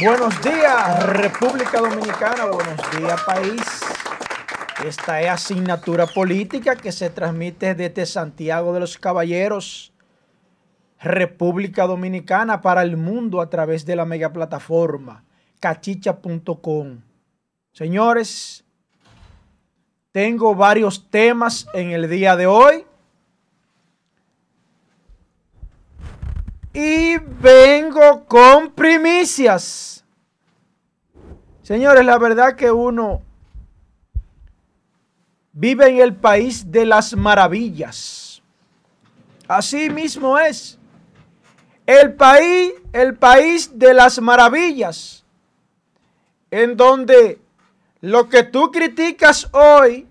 Buenos días, República Dominicana. Buenos días, país. Esta es asignatura política que se transmite desde Santiago de los Caballeros, República Dominicana, para el mundo a través de la mega plataforma cachicha.com. Señores, tengo varios temas en el día de hoy. Y vengo con primicias. Señores, la verdad que uno vive en el país de las maravillas. Así mismo es. El país, el país de las maravillas. En donde lo que tú criticas hoy,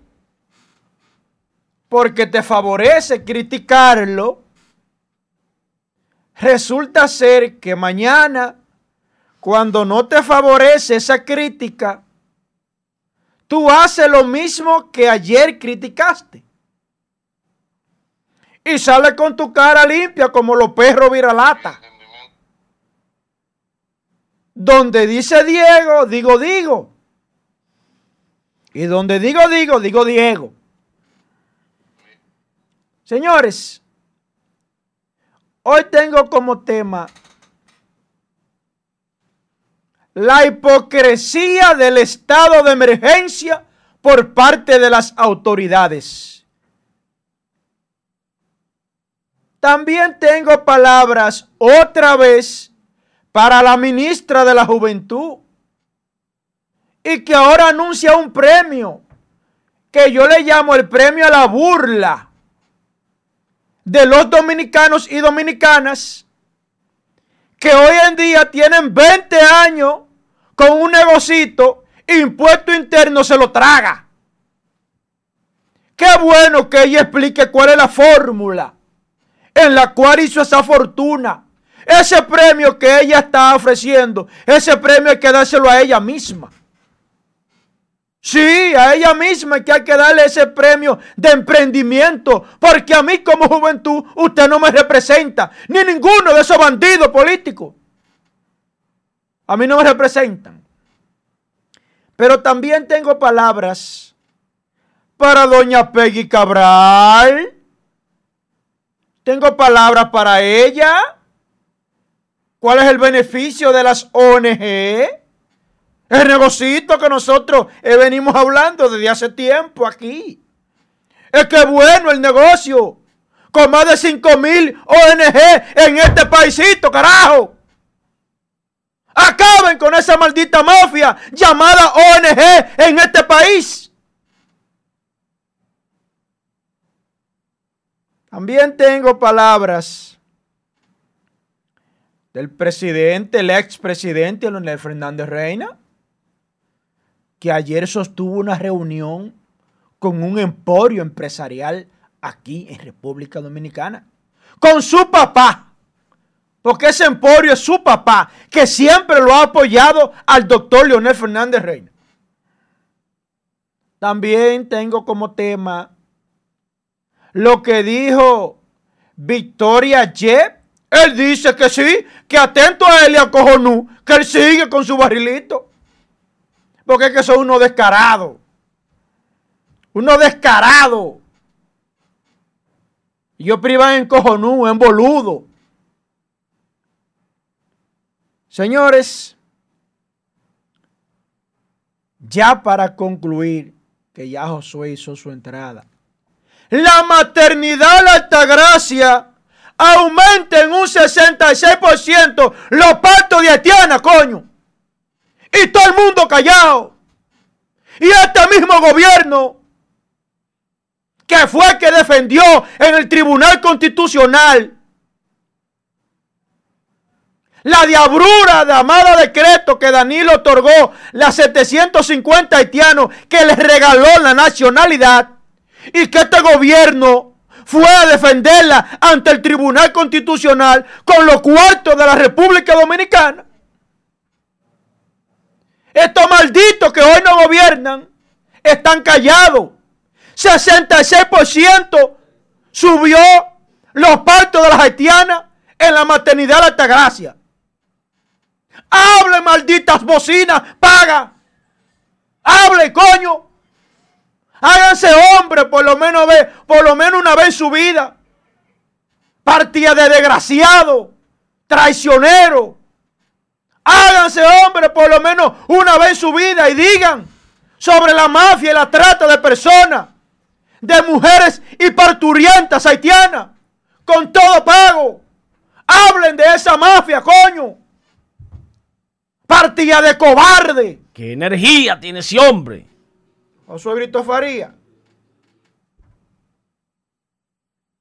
porque te favorece criticarlo, resulta ser que mañana, cuando no te favorece esa crítica, tú haces lo mismo que ayer criticaste. Y sale con tu cara limpia como los perros viralata. Donde dice Diego, digo, digo. Y donde digo, digo, digo Diego. Señores, hoy tengo como tema la hipocresía del estado de emergencia por parte de las autoridades. También tengo palabras otra vez para la ministra de la Juventud y que ahora anuncia un premio que yo le llamo el premio a la burla de los dominicanos y dominicanas que hoy en día tienen 20 años con un negocito, impuesto interno se lo traga. Qué bueno que ella explique cuál es la fórmula en la cual hizo esa fortuna. Ese premio que ella está ofreciendo, ese premio hay que dárselo a ella misma. Sí, a ella misma que hay que darle ese premio de emprendimiento, porque a mí como juventud usted no me representa, ni ninguno de esos bandidos políticos. A mí no me representan. Pero también tengo palabras para doña Peggy Cabral. Tengo palabras para ella. ¿Cuál es el beneficio de las ONG? El negocito que nosotros eh, venimos hablando desde hace tiempo aquí. Es que bueno el negocio. Con más de 5 mil ONG en este paisito, carajo. Acaben con esa maldita mafia llamada ONG en este país. También tengo palabras del presidente, el expresidente Leonel Fernández Reina que ayer sostuvo una reunión con un emporio empresarial aquí en República Dominicana, con su papá, porque ese emporio es su papá, que siempre lo ha apoyado al doctor Leonel Fernández Reina. También tengo como tema lo que dijo Victoria Jeff. Él dice que sí, que atento a él y a Cojonú, que él sigue con su barrilito. Porque es que son uno descarado. Uno descarado. Y yo privan en cojonú, en boludo. Señores, ya para concluir, que ya Josué hizo su entrada. La maternidad la Altagracia aumenta en un 66% los partos de Haitiana, coño. Y todo el mundo callado. Y este mismo gobierno, que fue el que defendió en el Tribunal Constitucional la diabrura de amado decreto que Danilo otorgó las 750 haitianos que les regaló la nacionalidad y que este gobierno fue a defenderla ante el Tribunal Constitucional con los cuartos de la República Dominicana. Estos malditos que hoy no gobiernan están callados. 66% subió los partos de las haitianas en la maternidad de Altagracia. Hable, malditas bocinas, paga. Hable, coño. Háganse hombre por lo menos, por lo menos una vez en su vida. Partida de desgraciado, traicionero. Háganse hombre por lo menos una vez en su vida y digan sobre la mafia y la trata de personas, de mujeres y parturientas haitianas, con todo pago. Hablen de esa mafia, coño. Partida de cobarde. ¿Qué energía tiene ese hombre? Josué Brito Faría.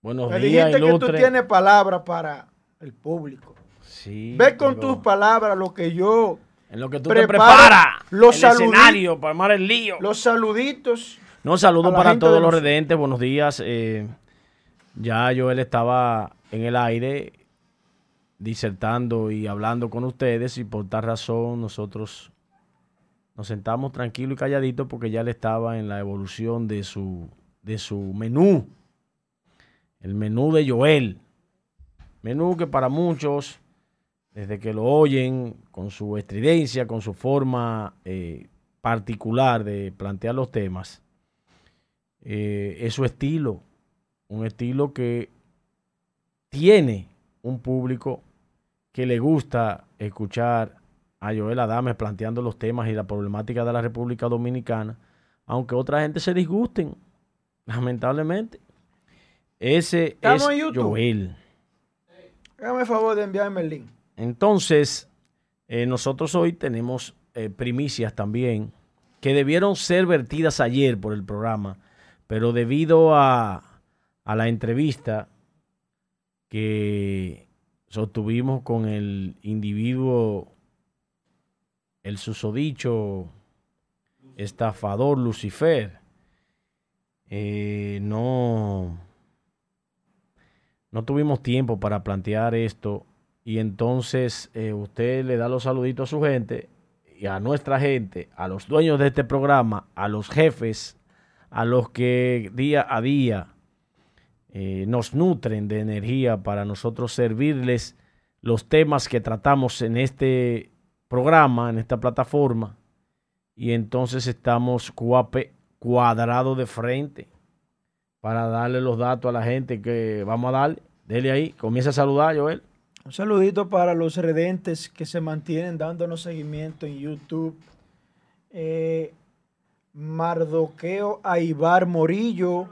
Buenos Me días, dijiste que tú tienes palabras para el público. Sí. Ve con tus palabras lo que yo. En lo que tú te preparas. Los el escenario para armar el lío. Los saluditos. No, saludos para todos los redentes. Buenos días. Eh, ya Joel estaba en el aire disertando y hablando con ustedes y por tal razón nosotros nos sentamos tranquilos y calladitos porque ya le estaba en la evolución de su, de su menú. El menú de Joel. Menú que para muchos, desde que lo oyen, con su estridencia, con su forma eh, particular de plantear los temas, eh, es su estilo. Un estilo que tiene un público que le gusta escuchar a Joel Adames planteando los temas y la problemática de la República Dominicana, aunque otra gente se disgusten, lamentablemente. Ese es Joel. Hágame el favor de enviarme el link. Entonces, eh, nosotros hoy tenemos eh, primicias también que debieron ser vertidas ayer por el programa, pero debido a, la entrevista que sostuvimos con el individuo el susodicho estafador Lucifer, eh, no, no tuvimos tiempo para plantear esto y entonces eh, usted le da los saluditos a su gente y a nuestra gente, a los dueños de este programa, a los jefes, a los que día a día eh, nos nutren de energía para nosotros servirles los temas que tratamos en este programa, en esta plataforma, y entonces estamos cuape, cuadrado de frente para darle los datos a la gente que vamos a darle. Dele ahí, comienza a saludar, Joel. Un saludito para los redentes que se mantienen dándonos seguimiento en YouTube. Eh, Mardoqueo Aibar Morillo.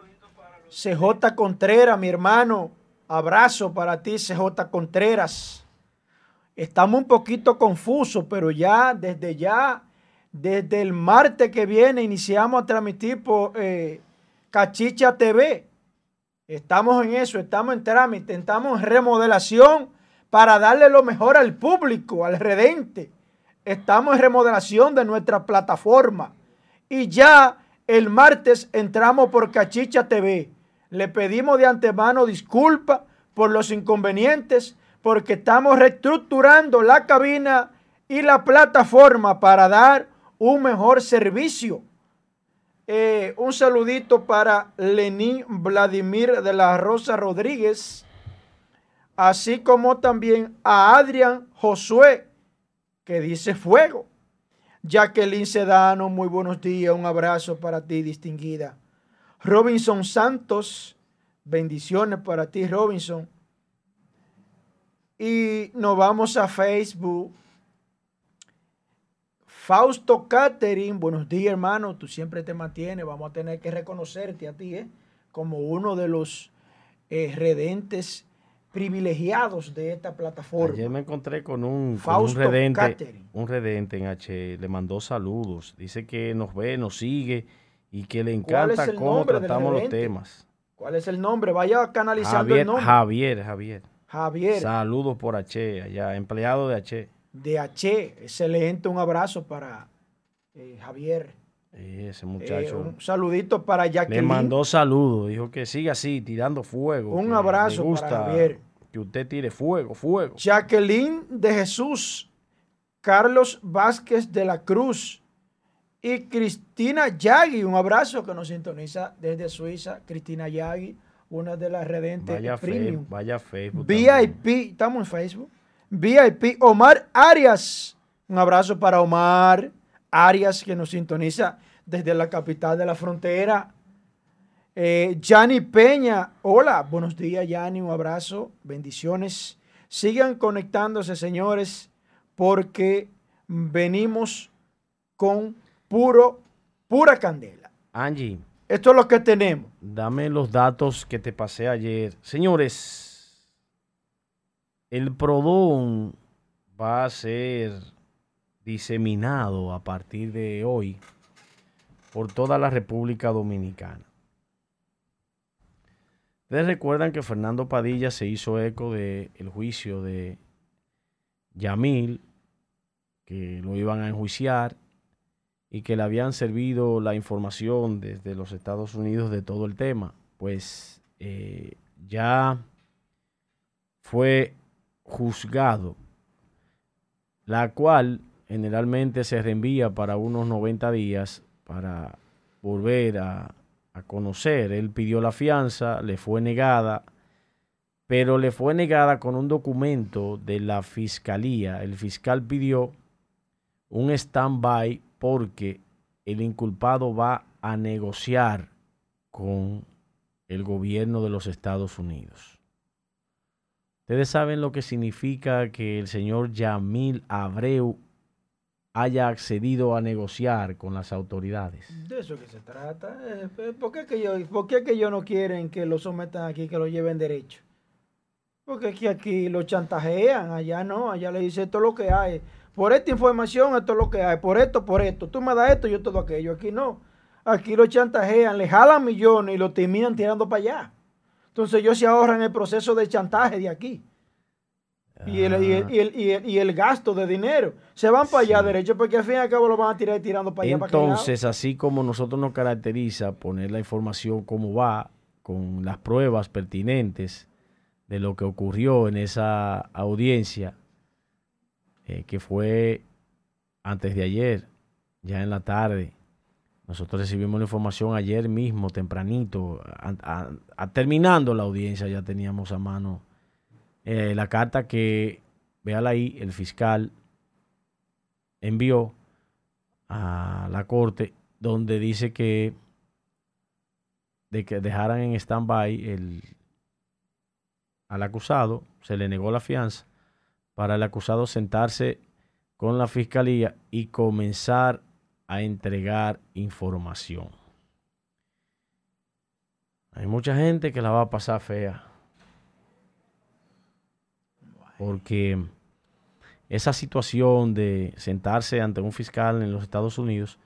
CJ Contreras, mi hermano. Abrazo para ti, CJ Contreras. Estamos un poquito confusos, pero ya desde ya, desde el martes que viene, iniciamos a transmitir por eh, Cachicha TV. Estamos en eso, estamos en trámite, estamos en remodelación para darle lo mejor al público, al redente. Estamos en remodelación de nuestra plataforma. Y ya el martes entramos por Cachicha TV. Le pedimos de antemano disculpas por los inconvenientes porque estamos reestructurando la cabina y la plataforma para dar un mejor servicio. Eh, un saludito para Lenín Vladimir de la Rosa Rodríguez, así como también a Adrián Josué, que dice fuego. Jacqueline Sedano, muy buenos días, un abrazo para ti, distinguida. Robinson Santos, bendiciones para ti, Robinson. Y nos vamos a Facebook. Fausto Catering, buenos días hermano, tú siempre te mantienes, vamos a tener que reconocerte a ti ¿eh? como uno de los eh, redentes privilegiados de esta plataforma. Ayer me encontré con un, con un redente, un redente en H, le mandó saludos, dice que nos ve, nos sigue y que le encanta cómo tratamos los temas. ¿Cuál es el nombre? Vaya canalizando Javier, el nombre. Javier, Javier. Javier. Saludos por H, allá, empleado de H. De H, excelente, un abrazo para eh, Javier. Ese muchacho. Eh, un saludito para Jacqueline. Le mandó saludos, dijo que siga así, tirando fuego. Un abrazo gusta para Javier. Que usted tire fuego, fuego. Jacqueline de Jesús, Carlos Vázquez de la Cruz y Cristina Yagui. Un abrazo que nos sintoniza desde Suiza. Cristina Yagui, una de las redentes vaya premium. vaya Facebook. VIP, estamos en Facebook. VIP Omar Arias. Un abrazo para Omar Arias, que nos sintoniza desde la capital de la frontera. Eh, Yanni Peña, hola, buenos días, Yanni, un abrazo, bendiciones. Sigan conectándose, señores, porque venimos con puro, pura candela. Angie. Esto es lo que tenemos. Dame los datos que te pasé ayer. Señores, el Prodón va a ser diseminado a partir de hoy por toda la República Dominicana. Ustedes recuerdan que Fernando Padilla se hizo eco del juicio de Yamil, que lo iban a enjuiciar y que le habían servido la información desde los Estados Unidos de todo el tema. Pues eh, ya fue juzgado, la cual generalmente se reenvía para unos 90 días para volver a, conocer. Él pidió la fianza, le fue negada, pero le fue negada con un documento de la fiscalía. El fiscal pidió un stand-by porque el inculpado va a negociar con el gobierno de los Estados Unidos. Ustedes saben lo que significa que el señor Yamil Abreu haya accedido a negociar con las autoridades. De eso que se trata. Eh, ¿Por qué que, yo, por qué que ellos no quieren que lo sometan aquí, que lo lleven derecho? Porque aquí, aquí lo chantajean, allá no, allá le dice esto es lo que hay. Por esta información, esto es lo que hay. Por esto, por esto. Tú me das esto, yo todo aquello. Aquí no. Aquí lo chantajean, le jalan millones y lo terminan tirando para allá. Entonces ellos se ahorran el proceso de chantaje de aquí y, el, y, el, gasto de dinero. Se van para allá derecho porque al fin y al cabo lo van a tirar tirando para allá. Entonces, así como nosotros nos caracteriza poner la información como va, con las pruebas pertinentes de lo que ocurrió en esa audiencia, eh, que fue antes de ayer, ya en la tarde. Nosotros recibimos la información ayer mismo, tempranito, terminando la audiencia, ya teníamos a mano eh, la carta que, véala ahí, el fiscal envió a la corte donde dice que de que dejaran en stand-by al acusado, se le negó la fianza para el acusado sentarse con la fiscalía y comenzar a entregar información. Hay mucha gente que la va a pasar fea porque esa situación de sentarse ante un fiscal en los Estados Unidos,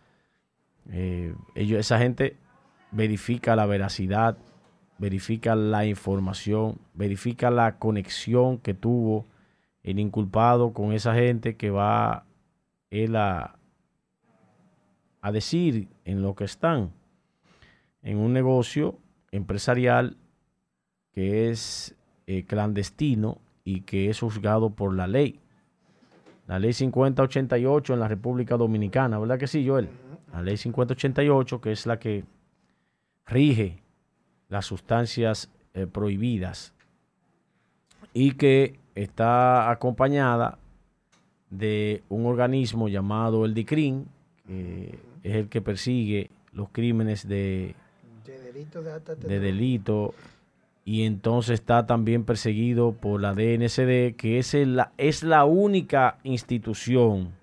eh, ellos, esa gente verifica la veracidad, verifica la información, verifica la conexión que tuvo el inculpado con esa gente que va él a, a decir en lo que están. En un negocio empresarial que es eh, clandestino y que es juzgado por la ley. La ley 5088 en la República Dominicana, ¿verdad que sí, Joel? La ley 5088, que es la que rige las sustancias eh, prohibidas y que está acompañada de un organismo llamado el DICRIN, que es el que persigue los crímenes de, de delito y entonces está también perseguido por la DNCD, que es la, es la única institución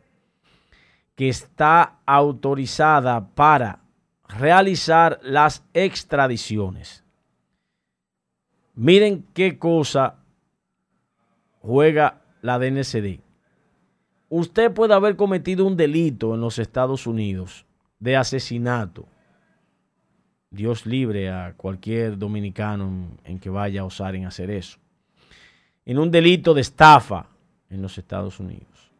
que está autorizada para realizar las extradiciones. Miren qué cosa juega la DNCD. Usted puede haber cometido un delito en los Estados Unidos de asesinato Dios libre a cualquier dominicano en, que vaya a osar en hacer eso. En un delito de estafa en los Estados Unidos.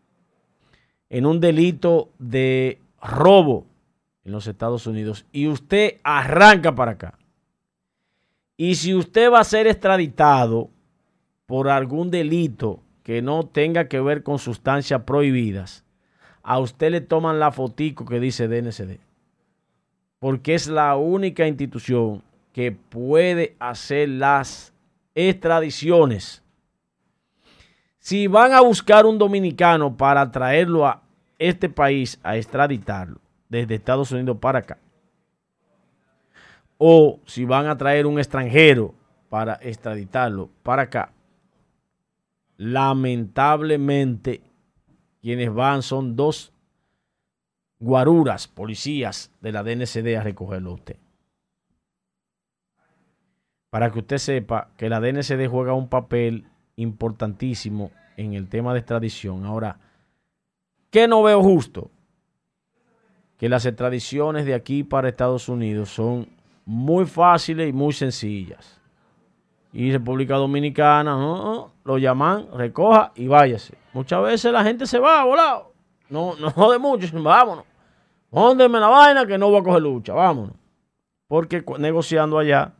En un delito de robo en los Estados Unidos. Y usted arranca para acá. Y si usted va a ser extraditado por algún delito que no tenga que ver con sustancias prohibidas, a usted le toman la fotico que dice DNCD porque es la única institución que puede hacer las extradiciones. Si van a buscar un dominicano para traerlo a este país a extraditarlo desde Estados Unidos para acá, o si van a traer un extranjero para extraditarlo para acá, lamentablemente quienes van son dos guaruras, policías de la DNCD a recogerlo a usted. Para que usted sepa que la DNCD juega un papel importantísimo en el tema de extradición. Ahora, ¿qué no veo justo? Que las extradiciones de aquí para Estados Unidos son muy fáciles y muy sencillas. Y República Dominicana, lo llaman, recoja y váyase. Muchas veces la gente se va volado. No, no de mucho, vámonos. Póndeme la vaina que no voy a coger lucha, vámonos. Porque negociando allá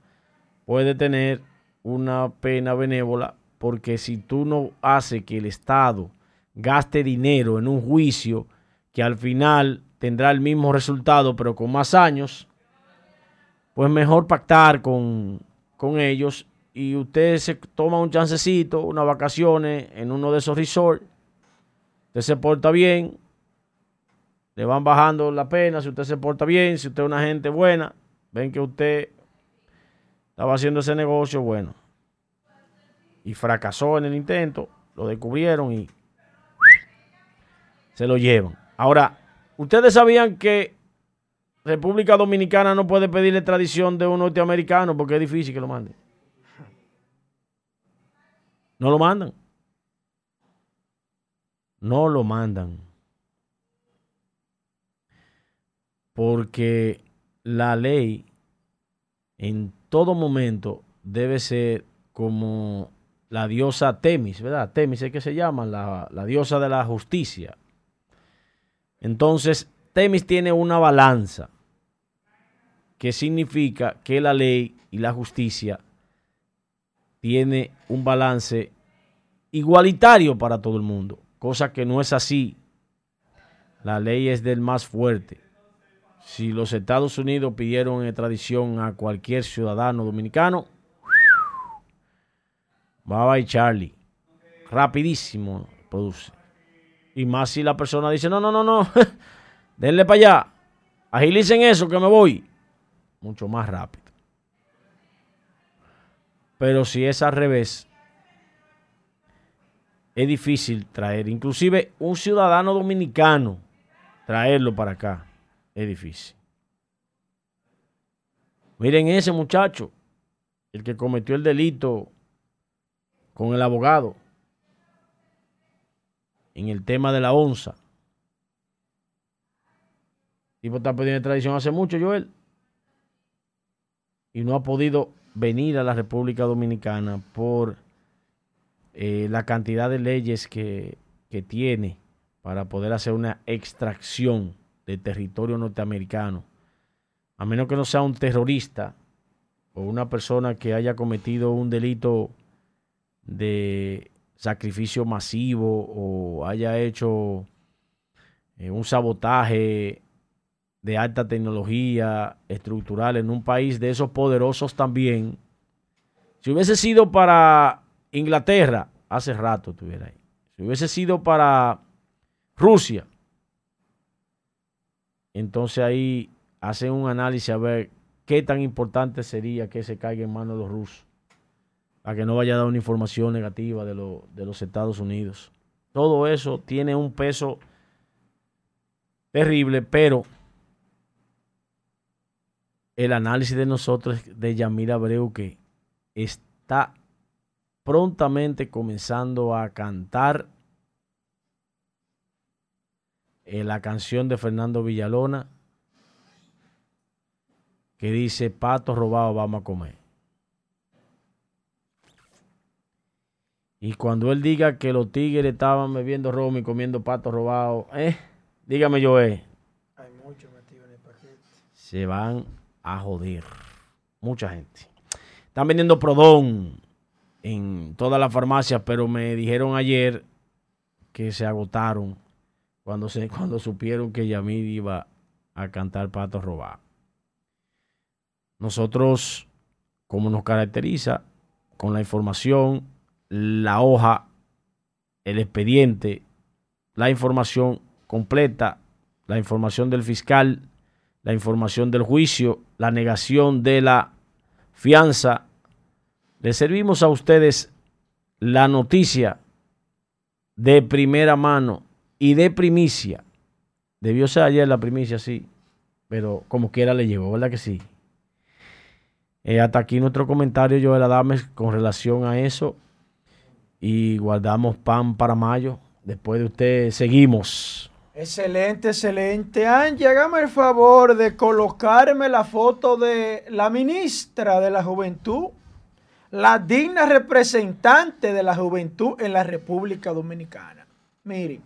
puede tener una pena benévola, porque si tú no haces que el Estado gaste dinero en un juicio que al final tendrá el mismo resultado, pero con más años, pues mejor pactar con, con ellos y usted se toma un chancecito, unas vacaciones en uno de esos resorts, usted se porta bien, le van bajando la pena si usted se porta bien, si usted es una gente buena, ven que usted estaba haciendo ese negocio, bueno, y fracasó en el intento, lo descubrieron y se lo llevan. Ahora, ustedes sabían que República Dominicana no puede pedirle tradición de un norteamericano porque es difícil que lo mande. No lo mandan. No lo mandan. Porque la ley en todo momento debe ser como la diosa Temis, ¿verdad? Temis es que se llama, la, la diosa de la justicia. Entonces, Temis tiene una balanza que significa que la ley y la justicia tiene un balance igualitario para todo el mundo, cosa que no es así. La ley es del más fuerte. Si los Estados Unidos pidieron extradición a cualquier ciudadano dominicano, va a Charlie. Rapidísimo produce. Y más si la persona dice, no, no, no, no, denle para allá, agilicen eso que me voy. Mucho más rápido. Pero si es al revés, es difícil traer, inclusive un ciudadano dominicano, traerlo para acá, es difícil. Miren ese muchacho, el que cometió el delito con el abogado en el tema de la onza. Y tipo está pidiendo tradición hace mucho, Joel. Y no ha podido venir a la República Dominicana por eh, la cantidad de leyes que, que tiene para poder hacer una extracción de territorio norteamericano. A menos que no sea un terrorista o una persona que haya cometido un delito de sacrificio masivo o haya hecho eh, un sabotaje de alta tecnología estructural en un país de esos poderosos también. Si hubiese sido para Inglaterra, hace rato estuviera ahí. Si hubiese sido para Rusia, entonces ahí hacen un análisis a ver qué tan importante sería que se caiga en manos de los rusos, para que no vaya a dar una información negativa de, los Estados Unidos. Todo eso tiene un peso terrible, pero el análisis de nosotros de Yamir Abreu que está prontamente comenzando a cantar eh, la canción de Fernando Villalona que dice pato robado vamos a comer. Y cuando él diga que los tigres estaban bebiendo ron y comiendo pato robado, eh, dígame yo, eh. Hay mucho metido en el paquete. Se van a joder. Mucha gente. Están vendiendo Prodón en todas las farmacias, pero me dijeron ayer que se agotaron cuando, se, cuando supieron que Yamid iba a cantar Pato Robado. Nosotros, como nos caracteriza, con la información, la hoja, el expediente, la información completa, la información del fiscal, la información del juicio, la negación de la fianza. Le servimos a ustedes la noticia de primera mano y de primicia. Debió ser ayer la primicia, sí, pero como quiera le llegó, ¿verdad que sí? Eh, hasta aquí nuestro comentario, Joel Adames, con relación a eso. Y guardamos pan para mayo. Después de usted, seguimos. Excelente, excelente. Angie, hágame el favor de colocarme la foto de la ministra de la Juventud, la digna representante de la juventud en la República Dominicana. Miren,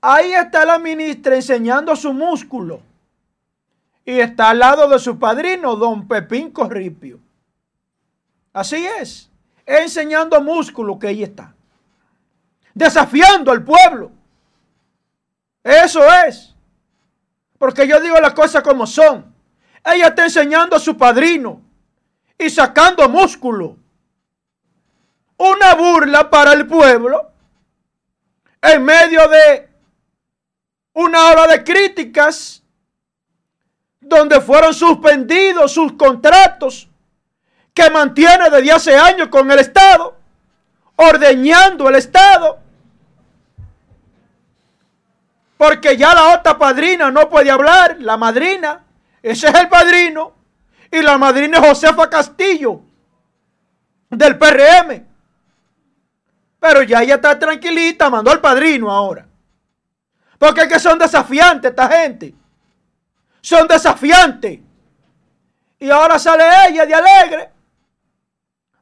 ahí está la ministra enseñando su músculo y está al lado de su padrino, don Pepín Corripio. Así es, enseñando músculo que ahí está, desafiando al pueblo. Eso es, porque yo digo las cosas como son. Ella está enseñando a su padrino y sacando músculo. Una burla para el pueblo en medio de una hora de críticas donde fueron suspendidos sus contratos que mantiene desde hace años con el Estado, ordeñando el Estado. Porque ya la otra padrina no puede hablar, la madrina, ese es el padrino, y la madrina es Josefa Castillo, del PRM. Pero ya ella está tranquilita, mandó al padrino ahora. Porque es que son desafiantes esta gente son desafiantes. Y ahora sale ella de alegre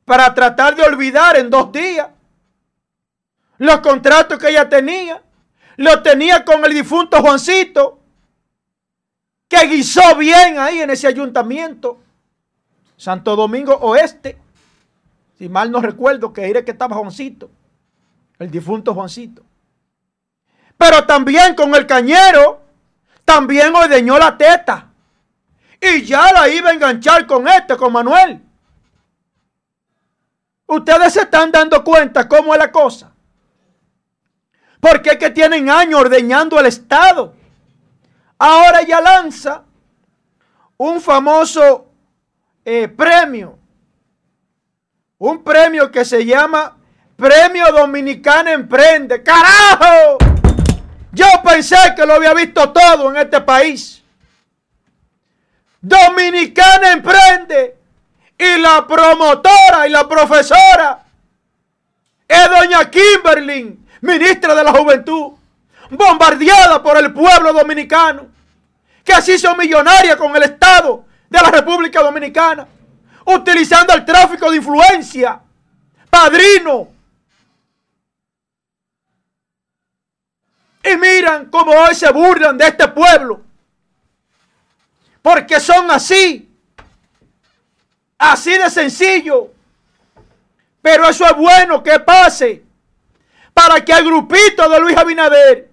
para tratar de olvidar en dos días los contratos que ella tenía. Los tenía con el difunto Juancito, que guisó bien ahí en ese ayuntamiento. Santo Domingo Oeste. Si mal no recuerdo que era que estaba Juancito. El difunto Juancito. Pero también con el cañero también ordeñó la teta. Y ya la iba a enganchar con este, con Manuel. Ustedes se están dando cuenta cómo es la cosa. Porque es que tienen años ordeñando el Estado. Ahora ya lanza un famoso eh, premio. Un premio que se llama Premio Dominicana Emprende. ¡Carajo! Yo pensé que lo había visto todo en este país. Dominicana emprende y la promotora y la profesora es doña Kimberly, ministra de la Juventud, bombardeada por el pueblo dominicano, que así son millonaria con el Estado de la República Dominicana, utilizando el tráfico de influencia, padrino, Y miran cómo hoy se burlan de este pueblo. Porque son así. Así de sencillo. Pero eso es bueno que pase. Para que al grupito de Luis Abinader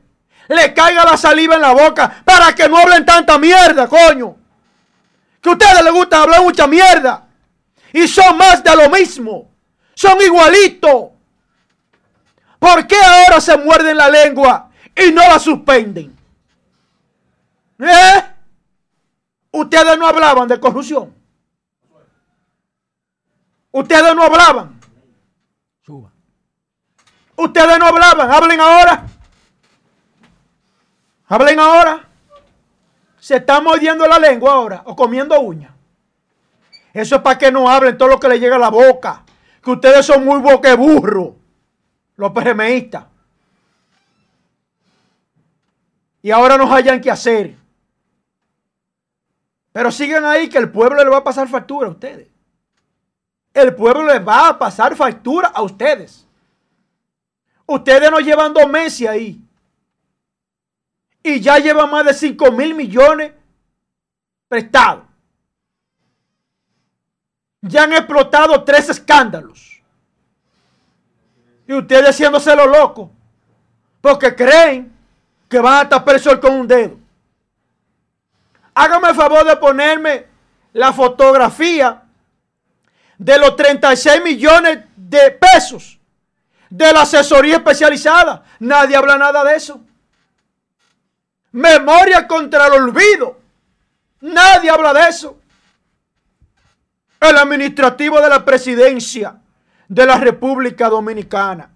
le caiga la saliva en la boca. Para que no hablen tanta mierda, coño. Que a ustedes les gusta hablar mucha mierda. Y son más de lo mismo. Son igualitos. ¿Por qué ahora se muerden la lengua? y no la suspenden. ¿Eh? Ustedes no hablaban de corrupción. Ustedes no hablaban. Ustedes no hablaban. Hablen ahora. Hablen ahora. Se están mordiendo la lengua ahora o comiendo uñas. Eso es para que no hablen todo lo que le llega a la boca. Que ustedes son muy boqueburros. Los PRMistas. y ahora no hayan que hacer. Pero sigan ahí que el pueblo le va a pasar factura a ustedes. El pueblo les va a pasar factura a ustedes. Ustedes no llevan dos meses ahí. Y ya llevan más de 5 mil millones prestados. Ya han explotado tres escándalos. Y ustedes haciéndose lo loco. Porque creen que van a tapar el sol con un dedo. Hágame el favor de ponerme la fotografía de los 36 millones de pesos de la asesoría especializada. Nadie habla nada de eso. Memoria contra el olvido. Nadie habla de eso. El administrativo de la presidencia de la República Dominicana.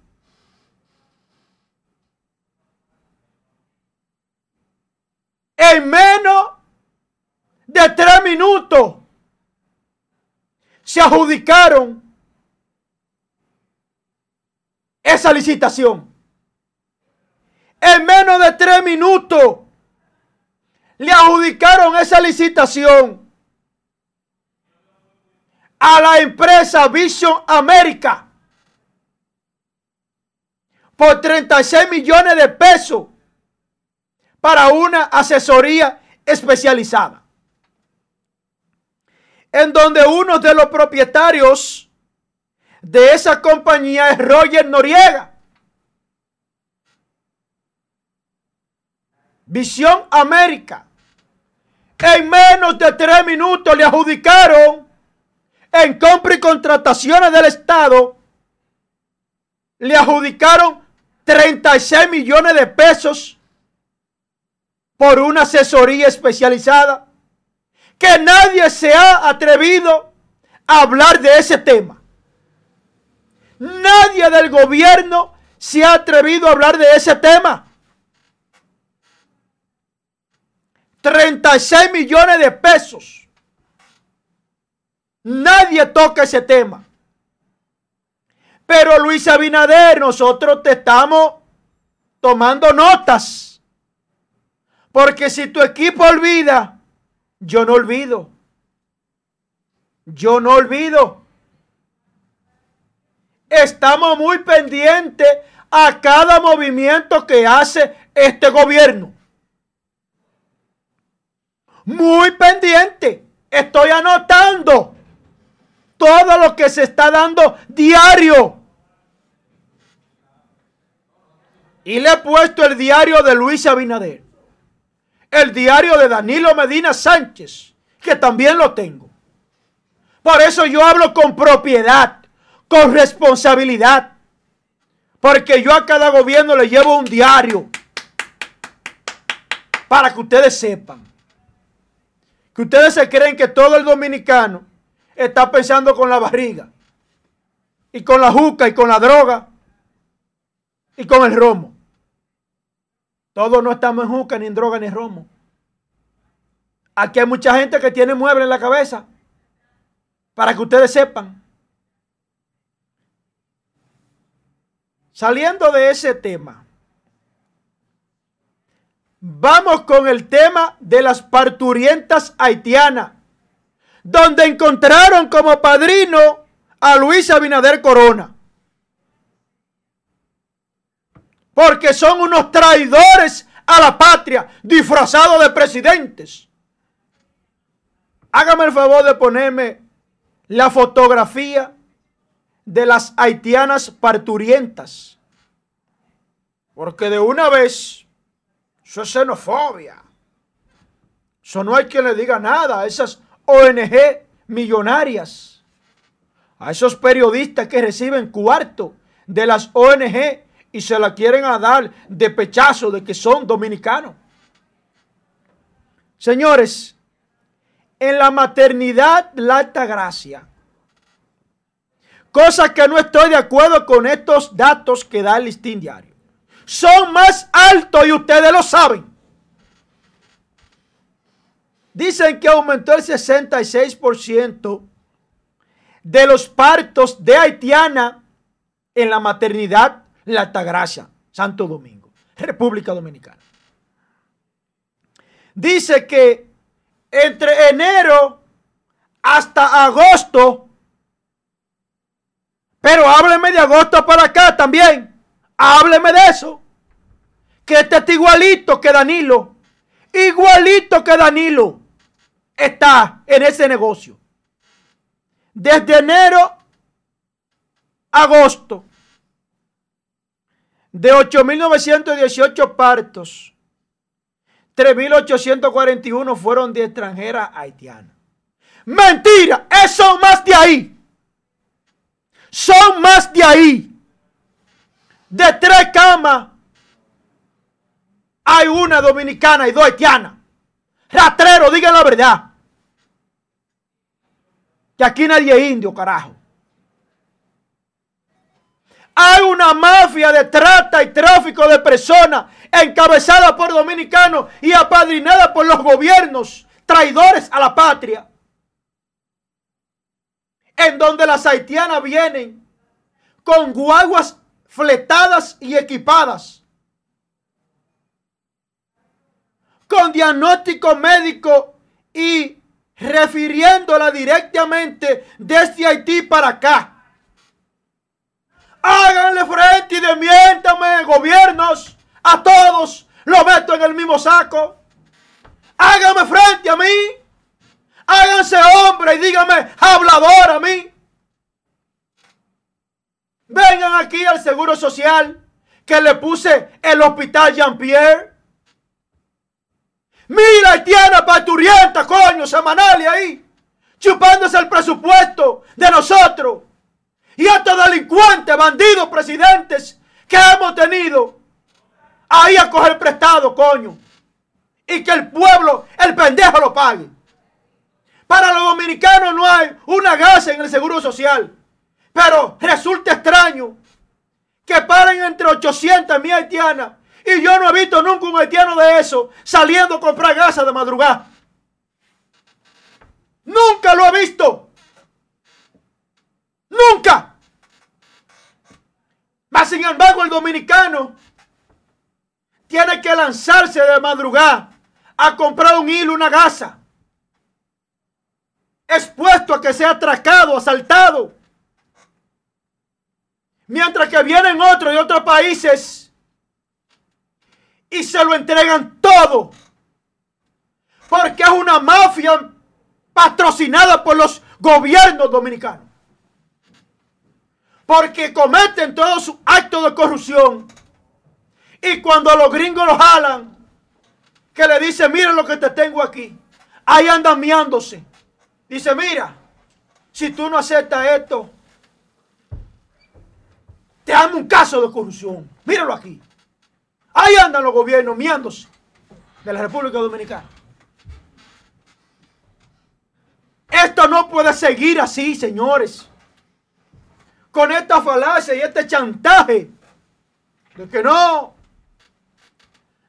En menos de tres minutos se adjudicaron esa licitación. En menos de tres minutos le adjudicaron esa licitación a la empresa Vision America por 36 millones de pesos para una asesoría especializada. En donde uno de los propietarios de esa compañía es Roger Noriega. Visión América. En menos de tres minutos le adjudicaron en compra y contrataciones del Estado. Le adjudicaron 36 millones de pesos por una asesoría especializada. Que nadie se ha atrevido a hablar de ese tema. Nadie del gobierno se ha atrevido a hablar de ese tema. 36 millones de pesos. Nadie toca ese tema. Pero Luis Abinader, nosotros te estamos tomando notas. Porque si tu equipo olvida, yo no olvido. Yo no olvido. Estamos muy pendientes a cada movimiento que hace este gobierno muy pendiente. Estoy anotando todo lo que se está dando diario. Y le he puesto el diario de Luis Abinader. El diario de Danilo Medina Sánchez, que también lo tengo. Por eso yo hablo con propiedad, con responsabilidad. Porque yo a cada gobierno le llevo un diario. Para que ustedes sepan que ustedes se creen que todo el dominicano está pensando con la barriga y con la juca y con la droga y con el romo. Todos no estamos en juca, ni en droga, ni en romo. Aquí hay mucha gente que tiene mueble en la cabeza. Para que ustedes sepan. Saliendo de ese tema. Vamos con el tema de las parturientas haitianas, donde encontraron como padrino a Luis Abinader Corona. Porque son unos traidores a la patria, disfrazados de presidentes. Hágame el favor de ponerme la fotografía de las haitianas parturientas. Porque de una vez eso es xenofobia. Eso no hay quien le diga nada a esas ONG millonarias. A esos periodistas que reciben cuarto de las ONG y se la quieren a dar de pechazo de que son dominicanos. Señores, en la maternidad la alta gracia, cosa que no estoy de acuerdo con estos datos que da el listín diario son más altos y ustedes lo saben. Dicen que aumentó el 66% de los partos de haitiana en la maternidad La Altagracia, Santo Domingo, República Dominicana. Dice que entre enero hasta agosto, pero hábleme de agosto para acá también. Hábleme de eso. Que este está igualito que Danilo. Igualito que Danilo. Está en ese negocio. Desde enero a agosto. De 8.918 partos. 3.841 fueron de extranjera haitiana. Mentira, son más de ahí. Son más de ahí de tres camas hay una dominicana y dos haitianas. Rastrero, digan la verdad. Que aquí nadie es indio, carajo. Hay una mafia de trata y tráfico de personas encabezada por dominicanos y apadrinada por los gobiernos traidores a la patria. En donde las haitianas vienen con guaguas fletadas y equipadas. Con diagnóstico médico y refiriéndola directamente desde Haití para acá. Háganle frente y demiéntame, gobiernos, a todos. Lo meto en el mismo saco. Háganme frente a mí. Háganse hombre y díganme hablador a mí. Vengan aquí al Seguro Social que le puse el hospital Jean-Pierre. Mira, tiene parturienta, coño, semanal ahí. Chupándose el presupuesto de nosotros. Y estos delincuentes, bandidos, presidentes que hemos tenido ahí a coger prestado, coño. Y que el pueblo, el pendejo lo pague. Para los dominicanos no hay una gasa en el seguro social. Pero resulta extraño que paren entre 800 mil haitianas. Y yo no he visto nunca un haitiano de eso saliendo a comprar gasa de madrugada. Nunca lo he visto. Nunca. Mas sin embargo el dominicano tiene que lanzarse de madrugada a comprar un hilo, una gasa. Expuesto a que sea atracado, asaltado. Mientras que vienen otros de otros países y se lo entregan todo. Porque es una mafia patrocinada por los gobiernos dominicanos porque cometen todos sus actos de corrupción. Y cuando los gringos los jalan, que le dice, mira lo que te tengo aquí. Ahí andan miándose. Dice, mira, si tú no aceptas esto, te amo un caso de corrupción. Míralo aquí. Ahí andan los gobiernos miándose de la República Dominicana. Esto no puede seguir así, señores con esta falacia y este chantaje de que no,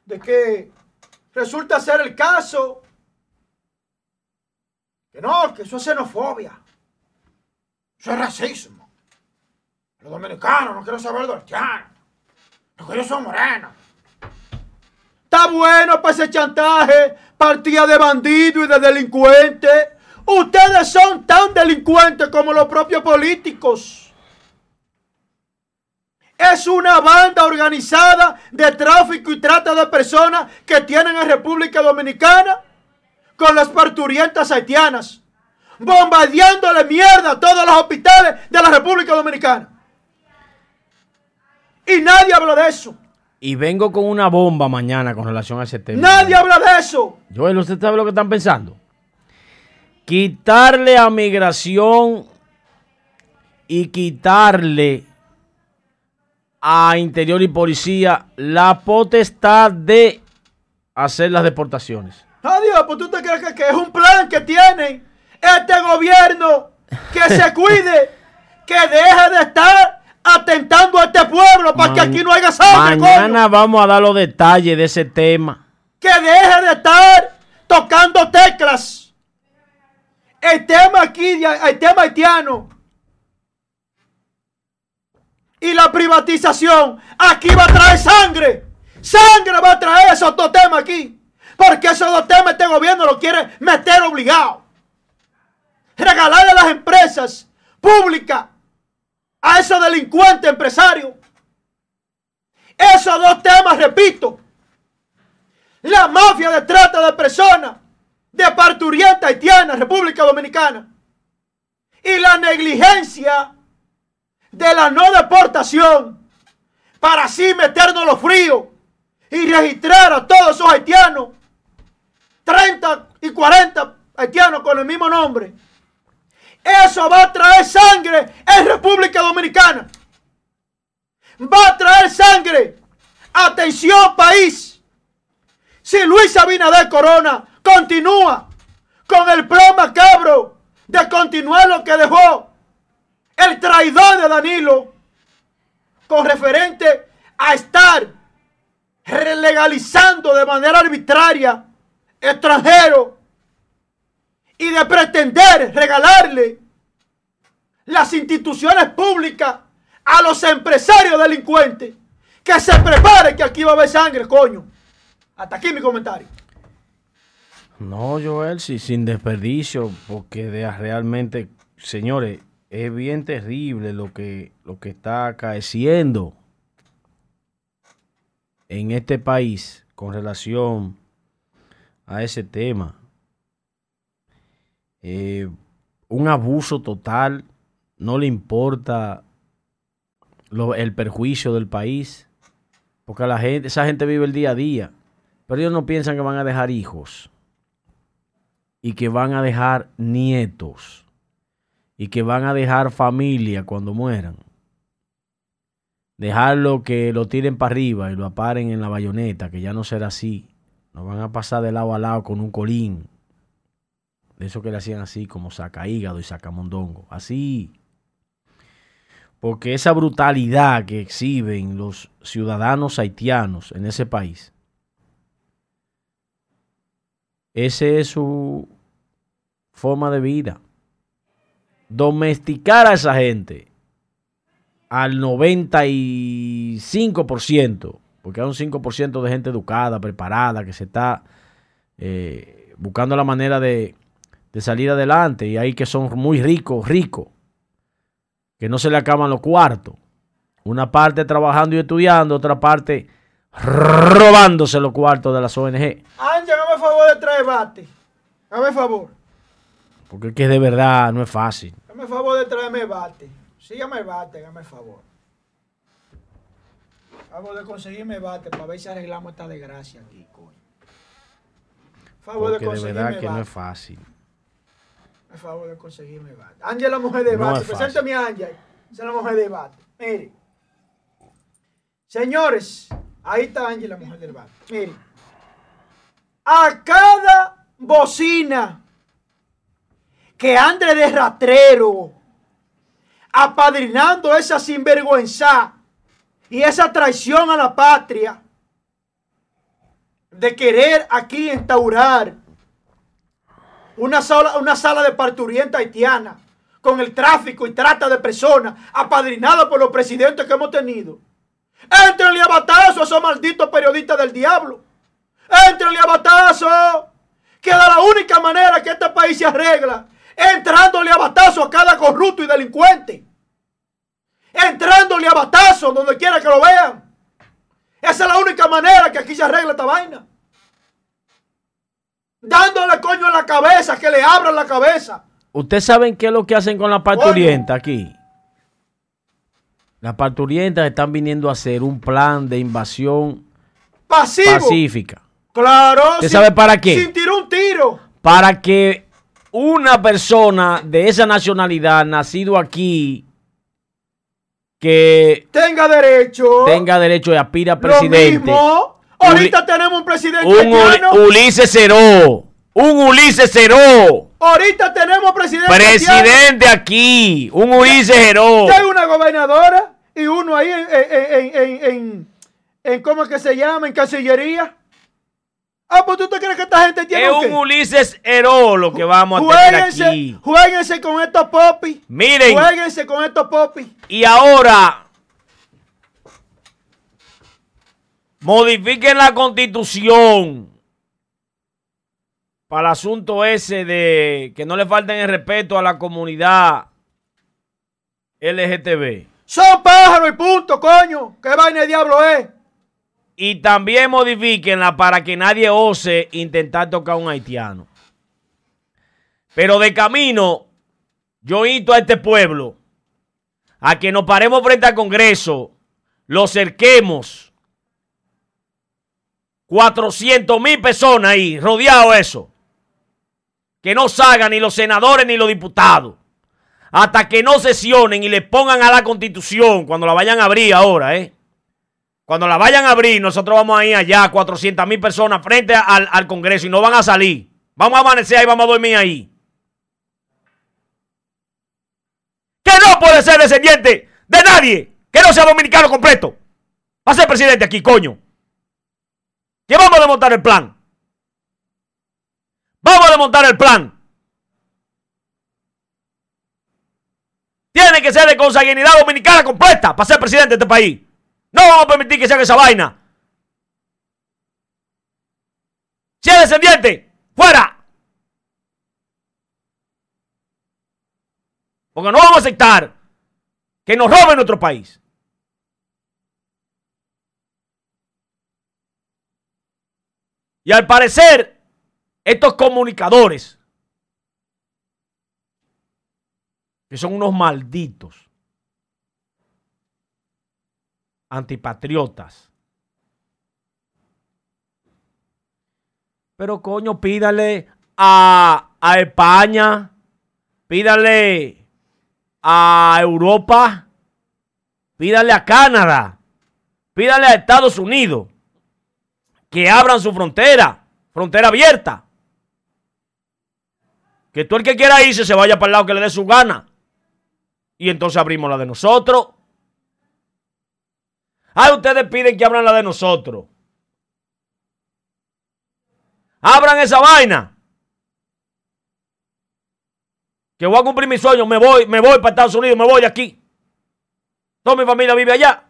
de que resulta ser el caso, que no, que eso es xenofobia, eso es racismo. Los dominicanos no quieren saber los haitianos, los que ellos son morenos. Está bueno para ese chantaje, partida de bandidos y de delincuentes. Ustedes son tan delincuentes como los propios políticos. Es una banda organizada de tráfico y trata de personas que tienen en República Dominicana con las parturientas haitianas, bombardeándole mierda a todos los hospitales de la República Dominicana. Y nadie habla de eso. Y vengo con una bomba mañana con relación a ese tema. Nadie habla de eso. Joel, ¿usted sabe lo que están pensando? Quitarle a migración y quitarle a Interior y Policía la potestad de hacer las deportaciones. Adiós, pues tú te crees que, es un plan que tiene este gobierno que se cuide, que deje de estar atentando a este pueblo para que aquí no haya sangre. Mañana vamos a dar los detalles de ese tema. Que deje de estar tocando teclas. El tema aquí, el tema haitiano y la privatización aquí va a traer sangre. Sangre va a traer esos dos temas aquí. Porque esos dos temas este gobierno lo quiere meter obligado. Regalarle a las empresas públicas a esos delincuentes empresarios. Esos dos temas, repito. La mafia de trata de personas de parturienta haitiana, República Dominicana. Y la negligencia de la no deportación para así meternos los fríos y registrar a todos esos haitianos, 30 y 40 haitianos con el mismo nombre. Eso va a traer sangre en República Dominicana. Va a traer sangre. Atención país. si Luis Abinader Corona continúa con el plan macabro de continuar lo que dejó el traidor de Danilo con referente a estar legalizando de manera arbitraria extranjeros y de pretender regalarle las instituciones públicas a los empresarios delincuentes. Que se preparen que aquí va a haber sangre, coño. Hasta aquí mi comentario. No, Joel, sí, sin desperdicio, porque de, realmente, señores, es bien terrible lo que, lo que está acaeciendo en este país con relación a ese tema. Eh, un abuso total, no le importa el perjuicio del país, porque la gente, esa gente vive el día a día, pero ellos no piensan que van a dejar hijos y que van a dejar nietos y que van a dejar familia cuando mueran. Dejarlo que lo tiren para arriba y lo aparen en la bayoneta, que ya no será así. Nos van a pasar de lado a lado con un colín. De eso que le hacían así, como saca hígado y saca mondongo. Así. Porque esa brutalidad que exhiben los ciudadanos haitianos en ese país, ese es su forma de vida. Domesticar a esa gente al 95%, porque hay un 5% de gente educada, preparada, que se está eh, buscando la manera de, de salir adelante, y hay que son muy ricos, ricos que no se le acaban los cuartos. Una parte trabajando y estudiando, otra parte robándose los cuartos de las ONG. Ángel, hágame favor de traer bate. Hágame favor. Porque es que de verdad no es fácil. Hágame favor de traerme bate. Sígame bate, hágame favor. Favor de conseguirme bate para ver si arreglamos esta desgracia aquí, coño. Favor Porque de, de verdad que no es fácil favor de conseguirme bate. Ángel la mujer de bate. Preséntame a Ángel. Esa es la mujer de bate. Mire. Señores, ahí está Ángel la mujer del bate. Mire. A cada bocina que ande de ratrero, apadrinando esa sinvergüenza y esa traición a la patria de querer aquí instaurar una sala, una sala de parturienta haitiana con el tráfico y trata de personas apadrinada por los presidentes que hemos tenido. Entrenle a batazo a esos malditos periodistas del diablo. Entrenle a batazo. Que de la única manera que este país se arregla entrándole a batazo a cada corrupto y delincuente. Entrándole a batazo donde quiera que lo vean. Esa es la única manera que aquí se arregla esta vaina dándole coño en la cabeza, que le abran la cabeza. ¿Ustedes saben qué es lo que hacen con la parturienta aquí? Las parturientas están viniendo a hacer un plan de invasión pacífica. Claro. ¿Usted sabe para qué? Sin tirar un tiro. Para que una persona de esa nacionalidad, nacido aquí, que tenga derecho, tenga derecho y aspira a presidente. Ahorita tenemos un presidente un Ulises Ceró. Un Ulises Ceró. Ahorita tenemos presidente. Presidente aquí. Un Ulises Ceró. Hay una gobernadora y uno ahí en, en, ¿cómo es que se llama? En Cancillería. Ah, pues tú te crees que esta gente tiene. Es un Ulises Heró lo que vamos a tener aquí. Jueguense con estos popis. Miren. Jueguense con estos popis. Y ahora Modifiquen la constitución para el asunto ese de que no le falten el respeto a la comunidad LGTB. Son pájaros y punto, coño. ¿Qué vaina de diablo es? Y también modifíquenla para que nadie ose intentar tocar a un haitiano. Pero de camino, yo invito a este pueblo a que nos paremos frente al Congreso, lo cerquemos 400 mil personas ahí, rodeado eso. Que no salgan ni los senadores ni los diputados. Hasta que no sesionen y le pongan a la constitución cuando la vayan a abrir ahora, ¿eh? Cuando la vayan a abrir, nosotros vamos a ir allá, 400 mil personas frente al, al Congreso y no van a salir. Vamos a amanecer ahí, vamos a dormir ahí. Que no puede ser descendiente de nadie que no sea dominicano completo. Va a ser presidente aquí, coño. Que vamos a desmontar el plan. Vamos a desmontar el plan. Tiene que ser de consanguinidad dominicana completa para ser presidente de este país. No vamos a permitir que se haga esa vaina. Si es descendiente, fuera. Porque no vamos a aceptar que nos roben nuestro país. Y al parecer, estos comunicadores, que son unos malditos, antipatriotas, pero coño, pídale a, España, pídale a Europa, pídale a Canadá, pídale a Estados Unidos que abran su frontera, frontera abierta. Que tú el que quiera irse se vaya para el lado que le dé su gana. Y entonces abrimos la de nosotros. Ah, ustedes piden que abran la de nosotros. Abran esa vaina. Que voy a cumplir mi sueño. Me voy, me voy para Estados Unidos, me voy aquí. Toda mi familia vive allá.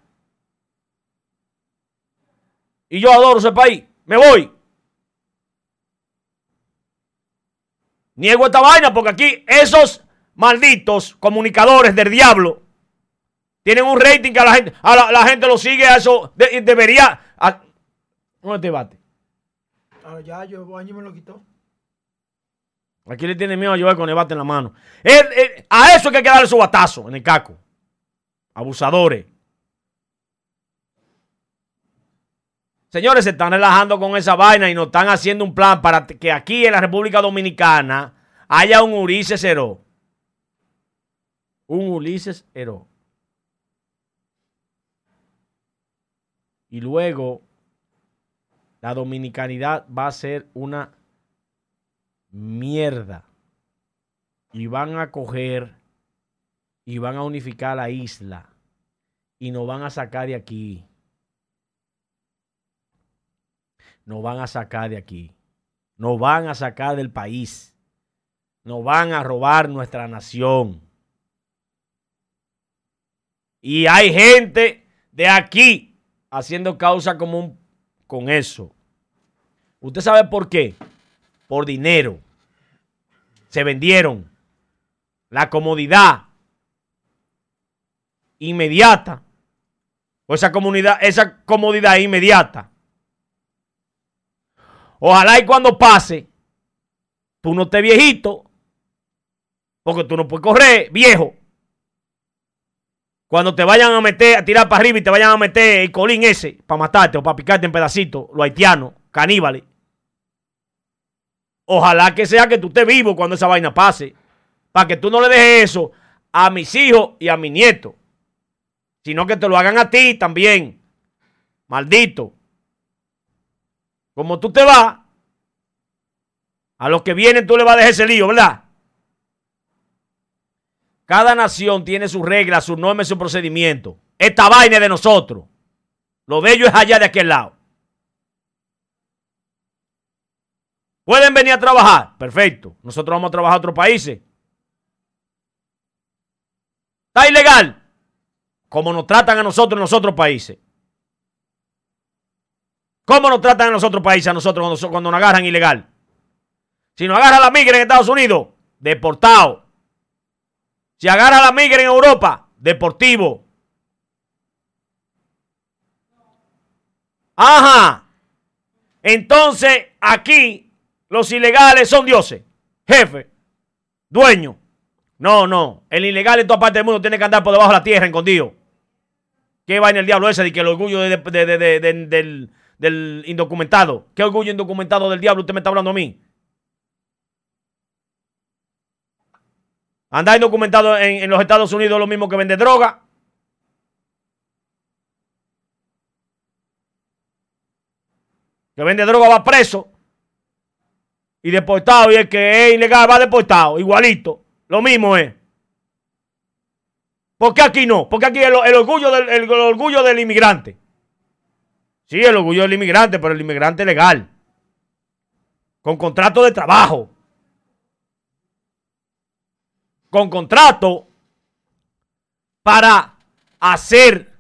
Y yo adoro ese país. Me voy. Niego esta vaina porque aquí esos malditos comunicadores del diablo tienen un rating que a la gente, a la, gente lo sigue a eso. debería. no este debate. Ah, ya, yo, me lo quitó. Aquí le tiene miedo a llevar con el bate en la mano. a eso hay que darle su batazo en el caco. Abusadores. Señores, se están relajando con esa vaina y nos están haciendo un plan para que aquí en la República Dominicana haya un Ulises Heró. Un Ulises Heró. Y luego la dominicanidad va a ser una mierda. Y van a coger y van a unificar la isla. Y nos van a sacar de aquí. Nos van a sacar de aquí. Nos van a sacar del país. Nos van a robar nuestra nación. Y hay gente de aquí haciendo causa común con eso. ¿Usted sabe por qué? Por dinero. Se vendieron. La comodidad inmediata. O esa comunidad, esa comodidad inmediata. Ojalá y cuando pase, tú no estés viejito, porque tú no puedes correr viejo. Cuando te vayan a meter, a tirar para arriba y te vayan a meter el colín ese para matarte o para picarte en pedacitos, los haitianos, caníbales. Ojalá que sea que tú estés vivo cuando esa vaina pase. Para que tú no le dejes eso a mis hijos y a mis nietos. Sino que te lo hagan a ti también. Maldito. Como tú te vas, a los que vienen tú le vas a dejar ese lío, ¿verdad? Cada nación tiene sus reglas, sus normas su procedimiento. Esta vaina es de nosotros. Lo de ellos es allá de aquel lado. ¿Pueden venir a trabajar? Perfecto. Nosotros vamos a trabajar a otros países. ¿Está ilegal? Como nos tratan a nosotros en los otros países. ¿Cómo nos tratan en los otros países a nosotros cuando, nos agarran ilegal? Si nos agarra la migra en Estados Unidos, deportado. Si agarra la migra en Europa, deportivo. Ajá. Entonces, aquí los ilegales son dioses, jefe, dueño. No, no. El ilegal en toda parte del mundo tiene que andar por debajo de la tierra, escondido. ¿Qué va en el diablo ese de que el orgullo del, del indocumentado? ¿Qué orgullo indocumentado del diablo usted me está hablando a mí? Andar indocumentado en, en los Estados Unidos lo mismo que vende droga. que vende droga va preso. Y deportado. Y el que es ilegal va deportado. Igualito. Lo mismo es. ¿Por qué aquí no? Porque aquí el, orgullo, del, el, el orgullo del inmigrante. Sí, el orgullo del inmigrante, pero el inmigrante legal. Con contrato de trabajo. Con contrato para hacer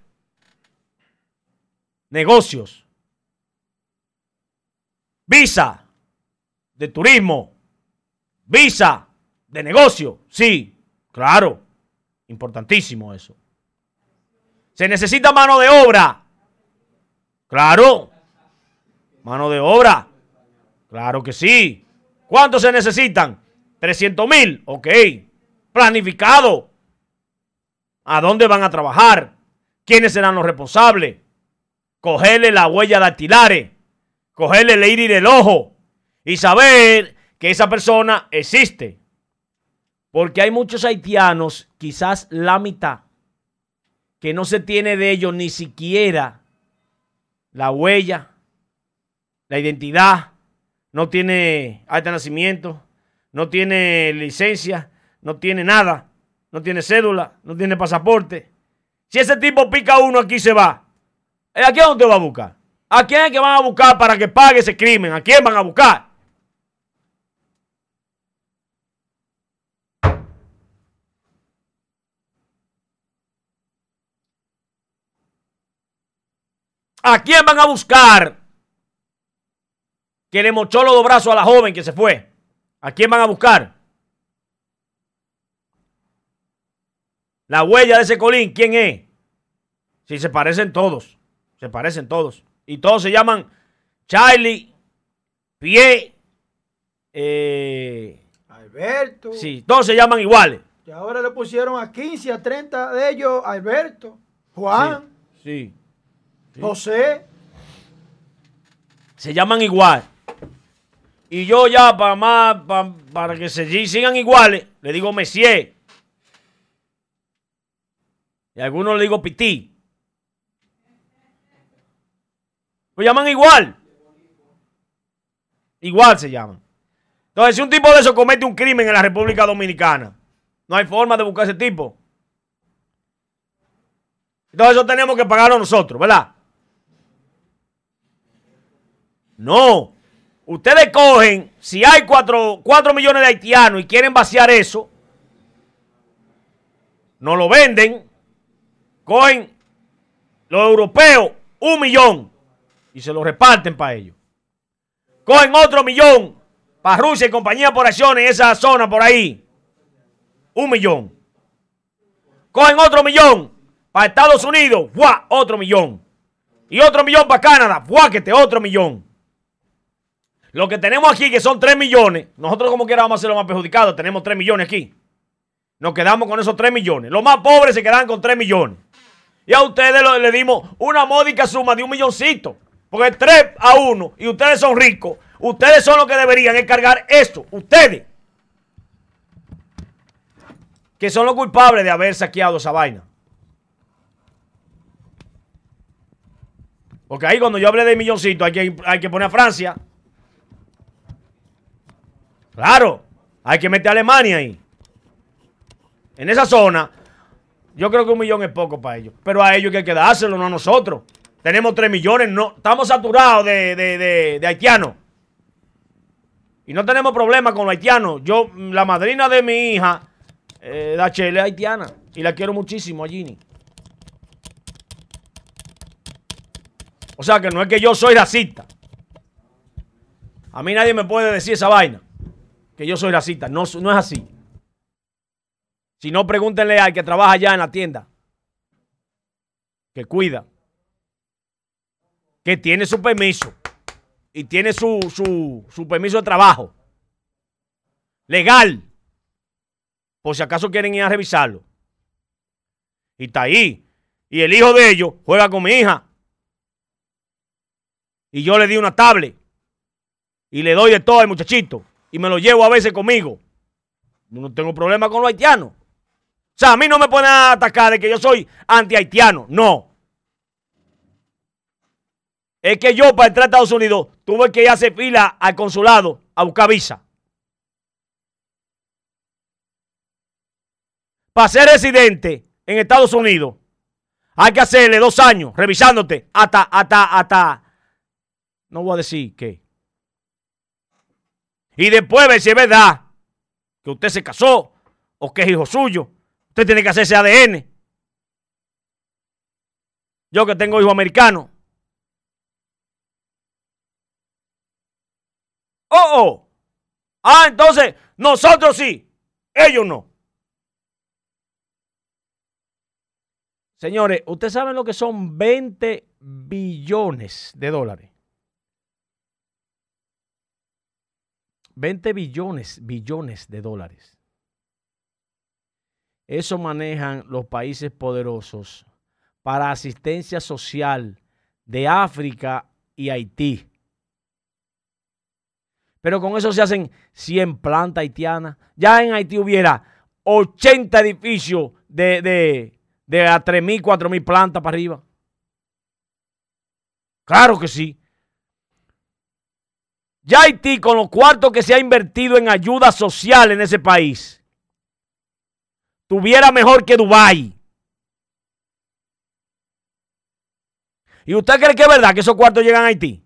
negocios. Visa de turismo. Visa de negocio. Sí, claro. Importantísimo eso. Se necesita mano de obra. Claro. Mano de obra. Claro que sí. ¿Cuántos se necesitan? 300 mil. Ok. Planificado. ¿A dónde van a trabajar? ¿Quiénes serán los responsables? Cogerle la huella de dactilares. Cogerle el iris del ojo. Y saber que esa persona existe. Porque hay muchos haitianos, quizás la mitad, que no se tiene de ellos ni siquiera la huella, la identidad, no tiene acta de nacimiento, no tiene licencia, no tiene nada, no tiene cédula, no tiene pasaporte. Si ese tipo pica uno aquí se va. ¿A quién usted va a buscar? ¿A quién es que van a buscar para que pague ese crimen? ¿A quién van a buscar? ¿A quién van a buscar? Que le mochó los dos brazos a la joven que se fue. ¿A quién van a buscar? La huella de ese colín, ¿quién es? Si se parecen todos. Se parecen todos. Y todos se llaman Charlie, Pie, eh, Alberto. Sí, todos se llaman iguales. Y ahora le pusieron a 15, a 30 de ellos Alberto, Juan, Sí. sí. José. se llaman igual. Y yo ya para más, pa- para que se si- sigan iguales, le digo Messier. Y a algunos le digo Pití. Lo llaman igual. Igual se llaman. Entonces, si un tipo de eso comete un crimen en la República Dominicana, no hay forma de buscar ese tipo. Entonces, eso tenemos que pagarlo nosotros, ¿verdad? No. Ustedes cogen, si hay 4 millones de haitianos y quieren vaciar eso, no lo venden, cogen los europeos un millón y se lo reparten para ellos. Cogen otro millón para Rusia y compañía por acciones en esa zona por ahí. Un millón. Cogen otro millón para Estados Unidos, ¡buah! otro millón. Y otro millón para Canadá, ¡fuáquete! Otro millón. Lo que tenemos aquí, que son 3 millones, nosotros como quiera vamos a ser los más perjudicados, tenemos 3 millones aquí. Nos quedamos con esos 3 millones. Los más pobres se quedan con 3 millones. Y a ustedes le dimos una módica suma de un milloncito. Porque 3 a 1 y ustedes son ricos. Ustedes son los que deberían encargar esto. Ustedes. Que son los culpables de haber saqueado esa vaina. Porque ahí cuando yo hablé de milloncito hay que, hay que poner a Francia. Claro, hay que meter a Alemania ahí. En esa zona, yo creo que un millón es poco para ellos. Pero a ellos hay que dárselo, no a nosotros. Tenemos tres millones, no, estamos saturados de, de, de- haitianos. Y no tenemos problema con los haitianos. Yo, la madrina de mi hija, eh, Dachelle, es haitiana. Y la quiero muchísimo a Ginny. O sea que no es que yo soy racista. A mí nadie me puede decir esa vaina. Que yo soy racista. No, no es así. Si no, pregúntenle al que trabaja allá en la tienda. Que cuida. Que tiene su permiso. Y tiene su, su, su permiso de trabajo. Legal. Por si acaso quieren ir a revisarlo. Y está ahí. Y el hijo de ellos juega con mi hija. Y yo le di una tablet. Y le doy de todo al muchachito. Y me lo llevo a veces conmigo. No tengo problema con los haitianos. O sea, a mí no me pueden atacar de que yo soy anti-haitiano. No. es que yo para entrar a Estados Unidos tuve que ir a hacer fila al consulado a buscar visa. Para ser residente en Estados Unidos hay que hacerle dos años revisándote hasta, hasta, hasta, no voy a decir qué. Y después ver si es verdad que usted se casó o que es hijo suyo. Usted tiene que hacerse ADN. Yo que tengo hijo americano. Oh, oh. Ah, entonces nosotros sí, ellos no. Señores, ustedes saben lo que son 20 billones de dólares. 20 billones, billones de dólares. Eso manejan los países poderosos para asistencia social de África y Haití. Pero con eso se hacen 100 plantas haitianas. Ya en Haití hubiera 80 edificios de, de, de a 3.000, 4.000 plantas para arriba. Claro que sí. Ya Haití, con los cuartos que se ha invertido en ayuda social en ese país, tuviera mejor que Dubái. ¿Y usted cree que es verdad que esos cuartos llegan a Haití?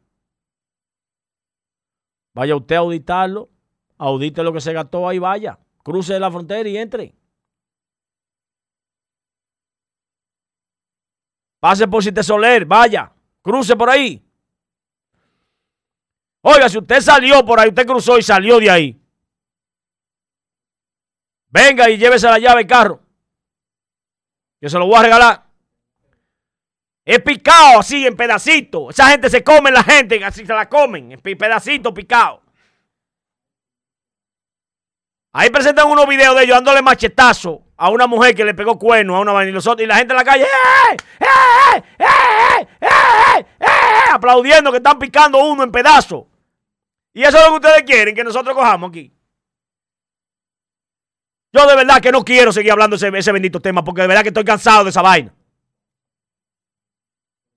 Vaya usted a auditarlo, audite lo que se gastó ahí, vaya, cruce la frontera y entre. Pase por Cite Soler, vaya, cruce por ahí. Oiga, si usted salió por ahí, usted cruzó y salió de ahí. Venga y llévese la llave del carro. Que se lo voy a regalar. Es picado así, en pedacitos. Esa gente se come la gente, así se la comen, en pedacitos picado. Ahí presentan unos videos de ellos dándole machetazo a una mujer que le pegó cuerno a una vaina y, la gente en la calle ¡Eh! ¡Eh! ¡Eh! ¡Eh! ¡Eh! aplaudiendo que están picando uno en pedazos. Y eso es lo que ustedes quieren que nosotros cojamos aquí. Yo de verdad que no quiero seguir hablando ese, ese bendito tema porque de verdad que estoy cansado de esa vaina.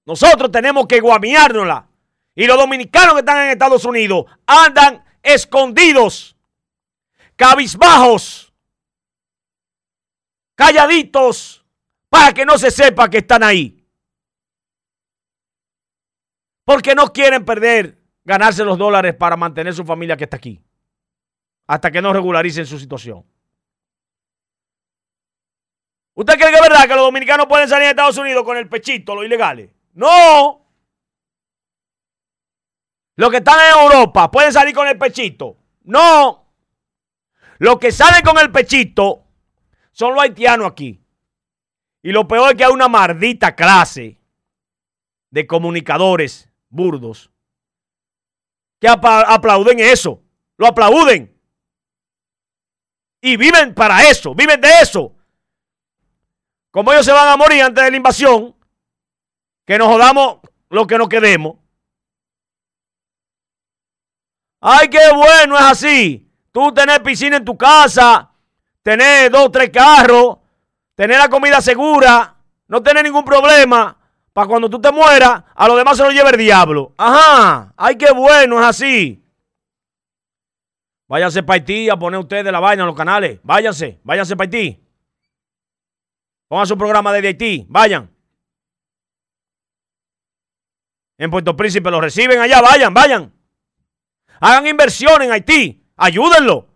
Nosotros tenemos que guamiárnosla. Y los dominicanos que están en Estados Unidos andan escondidos, cabizbajos, calladitos, para que no se sepa que están ahí. Porque no quieren perder, ganarse los dólares para mantener su familia que está aquí. Hasta que no regularicen su situación. ¿Usted cree que es verdad que los dominicanos pueden salir de Estados Unidos con el pechito, los ilegales? No. Los que están en Europa pueden salir con el pechito. No. Los que salen con el pechito son los haitianos aquí. Y lo peor es que hay una maldita clase de comunicadores burdos que aplauden eso. Lo aplauden. Y viven para eso, viven de eso. Como ellos se van a morir antes de la invasión, que nos jodamos lo que nos quedemos. Ay, qué bueno, es así. Tú tenés piscina en tu casa, tener dos, tres carros, tener la comida segura, no tener ningún problema. Para cuando tú te mueras, a los demás se lo lleve el diablo. Ajá, ay, qué bueno, es así. Váyanse para Haití a poner ustedes la vaina en los canales. Váyanse, váyanse para Haití. Pongan su programa de Haití, vayan. En Puerto Príncipe lo reciben allá, vayan, vayan. Hagan inversión en Haití, ayúdenlo.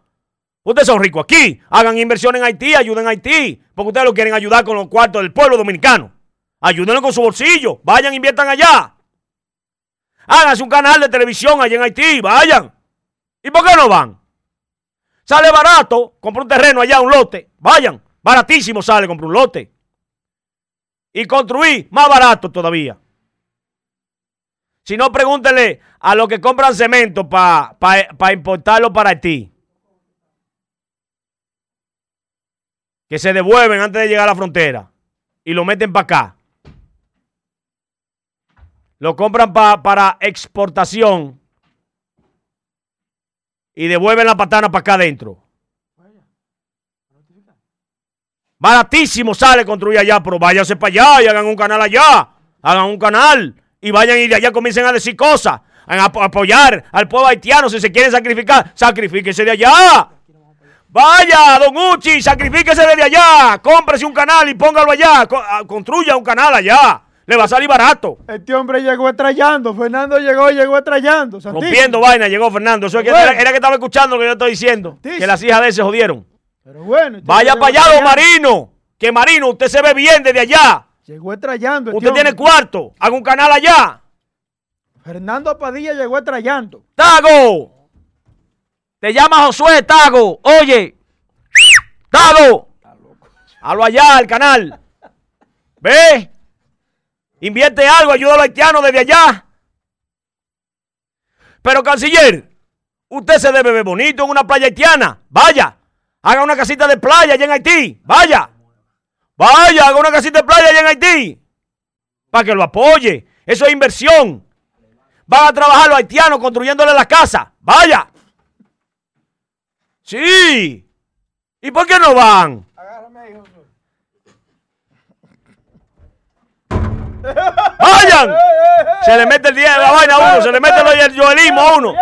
Ustedes son ricos aquí, hagan inversión en Haití, ayuden a Haití, porque ustedes lo quieren ayudar con los cuartos del pueblo dominicano. Ayúdenlo con su bolsillo, vayan, inviertan allá. Háganse un canal de televisión allá en Haití, vayan. ¿Y por qué no van? Sale barato, compra un terreno allá, un lote, vayan. Baratísimo sale, compra un lote. Y construir, más barato todavía. Si no, pregúntele a los que compran cemento para importarlo para Haití. Que se devuelven antes de llegar a la frontera y lo meten para acá. Lo compran para exportación y devuelven la patana para acá adentro. Baratísimo sale construir allá, pero váyanse para allá y hagan un canal allá. Hagan un canal y vayan y de allá comiencen a decir cosas, a apoyar al pueblo haitiano si se quieren sacrificar, sacrifíquese de allá. Vaya, don Uchi, sacrifíquese desde allá, cómprese un canal y póngalo allá, ah, construya un canal allá. Le va a salir barato. Este hombre llegó estrellando. Fernando llegó, llegó estrellando. Rompiendo vaina, llegó Fernando. Eso era, que estaba escuchando lo que yo estoy diciendo. Que las hijas de él se jodieron. Pero bueno. Vaya para allá, don Marino. Que Marino, usted se ve bien desde allá. Llegó estrellando. Este usted tiene cuarto. Haga un canal allá. Fernando Padilla llegó estrellando. ¡Tago! Te llama Josué Tago. Oye. ¡Tago! Halo allá, al canal. ¿Ve? Invierte algo, ayuda a los haitianos desde allá. Pero, canciller, usted se debe ver bonito en una playa haitiana. Vaya, haga una casita de playa allá en Haití. Vaya, vaya, haga una casita de playa allá en Haití. Para que lo apoye. Eso es inversión. Van a trabajar los haitianos construyéndole la casa. Vaya. Sí. ¿Y por qué no van? ¡Vayan! Se le mete el día de la vaina a uno, se le mete el yoelismo a uno.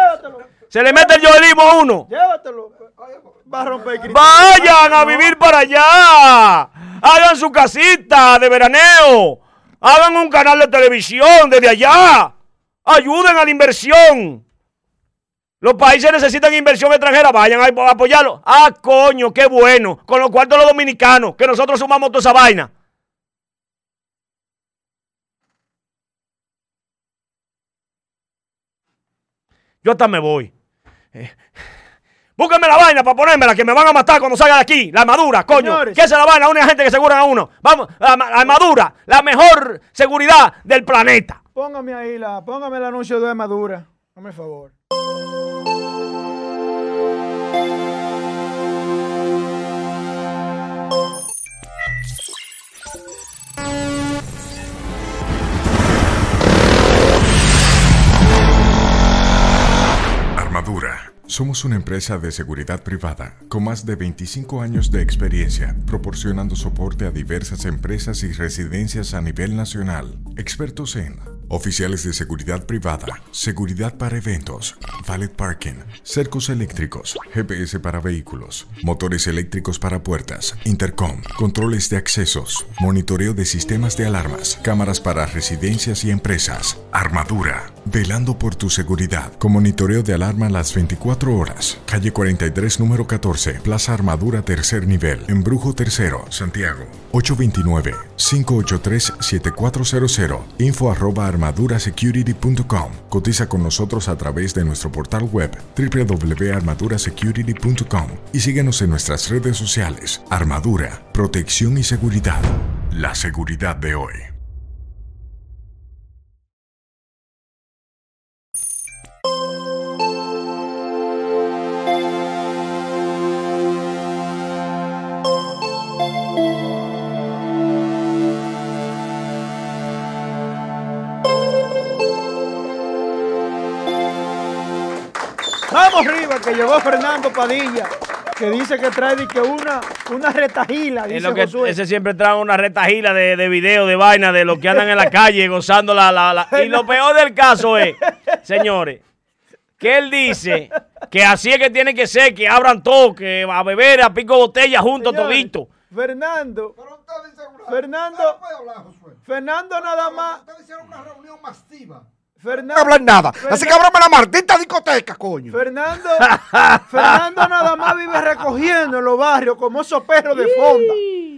Se le mete el yoelismo a uno. Llévatelo. Vayan a vivir para allá. Hagan su casita de veraneo. Hagan un canal de televisión desde allá. Ayuden a la inversión. Los países necesitan inversión extranjera. Vayan a apoyarlo. Ah, coño, qué bueno. Con los cuartos los dominicanos, que nosotros sumamos toda esa vaina. Yo hasta me voy. Eh, búsquenme la vaina para ponérmela, que me van a matar cuando salga de aquí. La armadura, coño. ¿Qué es la vaina? Una gente que aseguran a uno. Vamos, la, armadura, la mejor seguridad del planeta. Póngame ahí, la, póngame el anuncio de armadura. Dame el favor. Madura. Somos una empresa de seguridad privada con más de 25 años de experiencia proporcionando soporte a diversas empresas y residencias a nivel nacional. Expertos en oficiales de seguridad privada, seguridad para eventos, valet parking, cercos eléctricos, GPS para vehículos, motores eléctricos para puertas, intercom, controles de accesos, monitoreo de sistemas de alarmas, cámaras para residencias y empresas, armadura, velando por tu seguridad, con monitoreo de alarma las 24 horas. Calle 43, número 14, Plaza Armadura, tercer nivel, Embrujo Tercero, Santiago. 829-583-7400. Info arroba armadurasecurity.com. Cotiza con nosotros a través de nuestro portal web www.armadurasecurity.com y síguenos en nuestras redes sociales. Armadura, protección y seguridad. La seguridad de hoy. Arriba que llegó Fernando Padilla, que dice que trae que una, una retajila. ese siempre trae una retajila de, de video, de vaina, de lo que andan en la calle gozando la, la, Y lo peor del caso es, señores, que él dice que así es que tiene que ser, que abran todo, que a beber a pico botella juntos todito. Fernando. Fernando. Fernando nada más. Ustedes hicieron una reunión masiva Fernando, no hablan nada. Así que ábrame la maldita discoteca, coño. Fernando, Fernando nada más vive recogiendo en los barrios como esos perros de fonda.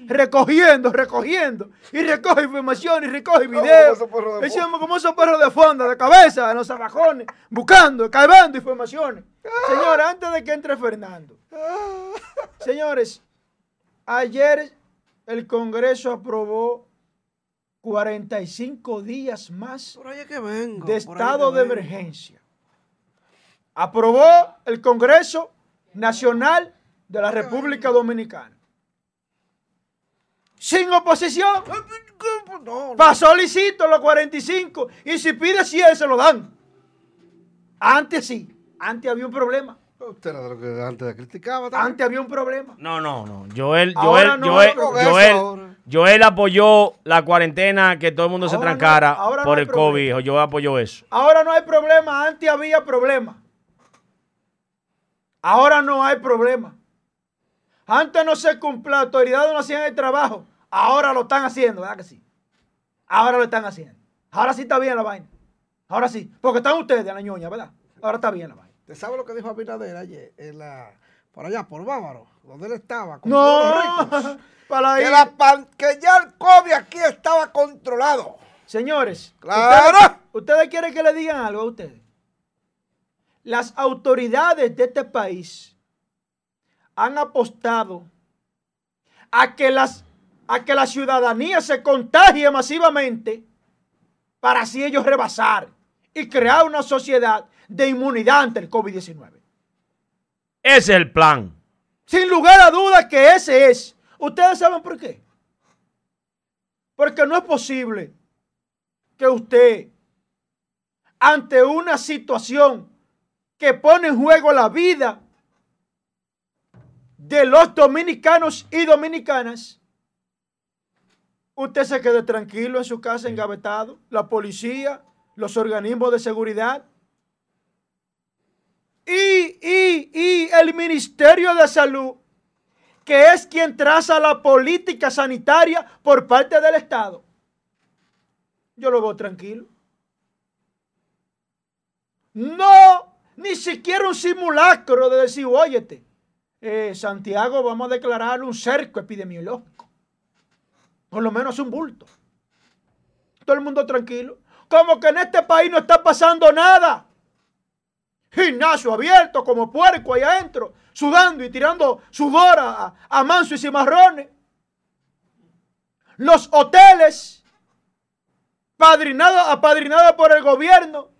Recogiendo, recogiendo. Y recoge información y recoge videos. Decimos como esos perros de fonda, de cabeza, en los zabajones, buscando, cavando informaciones. Señores, antes de que entre Fernando. Señores, ayer el Congreso aprobó 45 días más de estado de emergencia. Aprobó el Congreso Nacional de la República Dominicana. Sin oposición. Pasó licito los 45 y si pide 100 se lo dan. Antes sí, antes había un problema. Usted era de lo que antes criticaba. también. Antes había un problema. No, no, no. Joel, Ahora Joel, no Joel. Joel. Joel apoyó la cuarentena que todo el mundo se no- trancara ahora por el COVID. problema. Joel apoyó eso. Ahora no hay problema. Antes había problema. Ahora no hay problema. Antes no se cumplía, las autoridades no hacían el trabajo. Ahora lo están haciendo, ¿verdad que sí? Ahora lo están haciendo. Ahora sí está bien la vaina. Ahora sí. Porque están ustedes en la ñoña, ¿verdad? Ahora está bien la vaina. ¿Usted sabe lo que dijo Abinader ayer? En la, por allá, por Bávaro, donde él estaba. con todos los ricos? No, para Que, ahí. la pan- que ya el COVID aquí estaba controlado. Señores, ¡Claro! ustedes, ustedes quieren que le digan algo a ustedes. Las autoridades de este país han apostado a que, las, a que la ciudadanía se contagie masivamente para así ellos rebasar y crear una sociedad de inmunidad ante el COVID-19. Ese es el plan. Sin lugar a dudas que ese es. ¿Ustedes saben por qué? Porque no es posible que usted, ante una situación que pone en juego la vida de los dominicanos y dominicanas, usted se quede tranquilo en su casa engavetado, la policía, los organismos de seguridad y, y, y el Ministerio de Salud, que es quien traza la política sanitaria por parte del Estado. Yo lo veo tranquilo. No, ni siquiera un simulacro de decir, óyete, eh, Santiago vamos a declarar un cerco epidemiológico. Por lo menos un bulto. Todo el mundo tranquilo. Como que en este país no está pasando nada. Gimnasio abierto como puerco ahí adentro, sudando y tirando sudor a, a manso y cimarrones. Los hoteles, padrinados, apadrinados por el gobierno,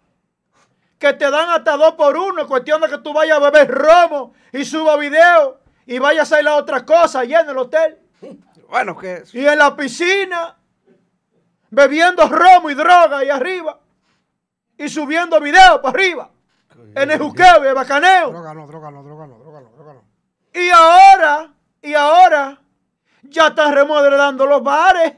que te dan hasta dos por uno, cuestión de que tú vayas a beber romo y suba video y vayas a hacer la otra cosa allá en el hotel. Bueno, que Y en la piscina, bebiendo romo y droga ahí arriba. Y subiendo video para arriba. En el juqueo y el bacaneo. droga no, droga no, droga no, droga no, droga no. Y ahora, y ahora, ya están remodelando los bares.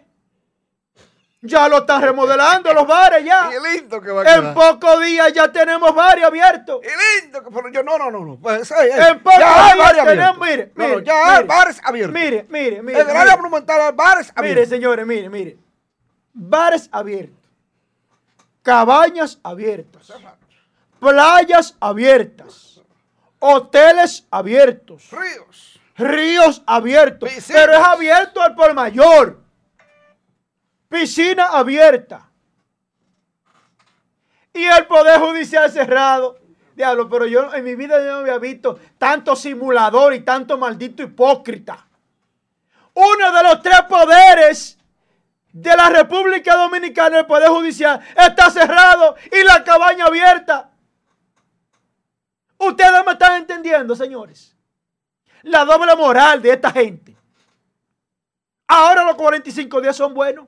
Ya lo están remodelando los bares ya. Y lindo que va a En pocos días ya tenemos bares abiertos. Y lindo que pero yo no, no, no, no. Pues, eh, eh, En pocos ya hay días bares tenemos, abiertos. mire, No, mire, ya hay mire. bares abiertos. Mire, mire, mire. En el área mire. monumental hay bares Mire, abiertos. señores, mire, mire. Bares abiertos. Cabañas abiertas. Playas abiertas. Hoteles abiertos. Ríos. Ríos abiertos. Piscinas. Pero es abierto al por mayor. Piscina abierta. Y el Poder Judicial cerrado. Diablo, pero yo en mi vida yo no había visto tanto simulador y tanto maldito hipócrita. Uno de los tres poderes de la República Dominicana, el Poder Judicial, está cerrado y la cabaña abierta. Ustedes me están entendiendo, señores. La doble moral de esta gente. Ahora los 45 días son buenos.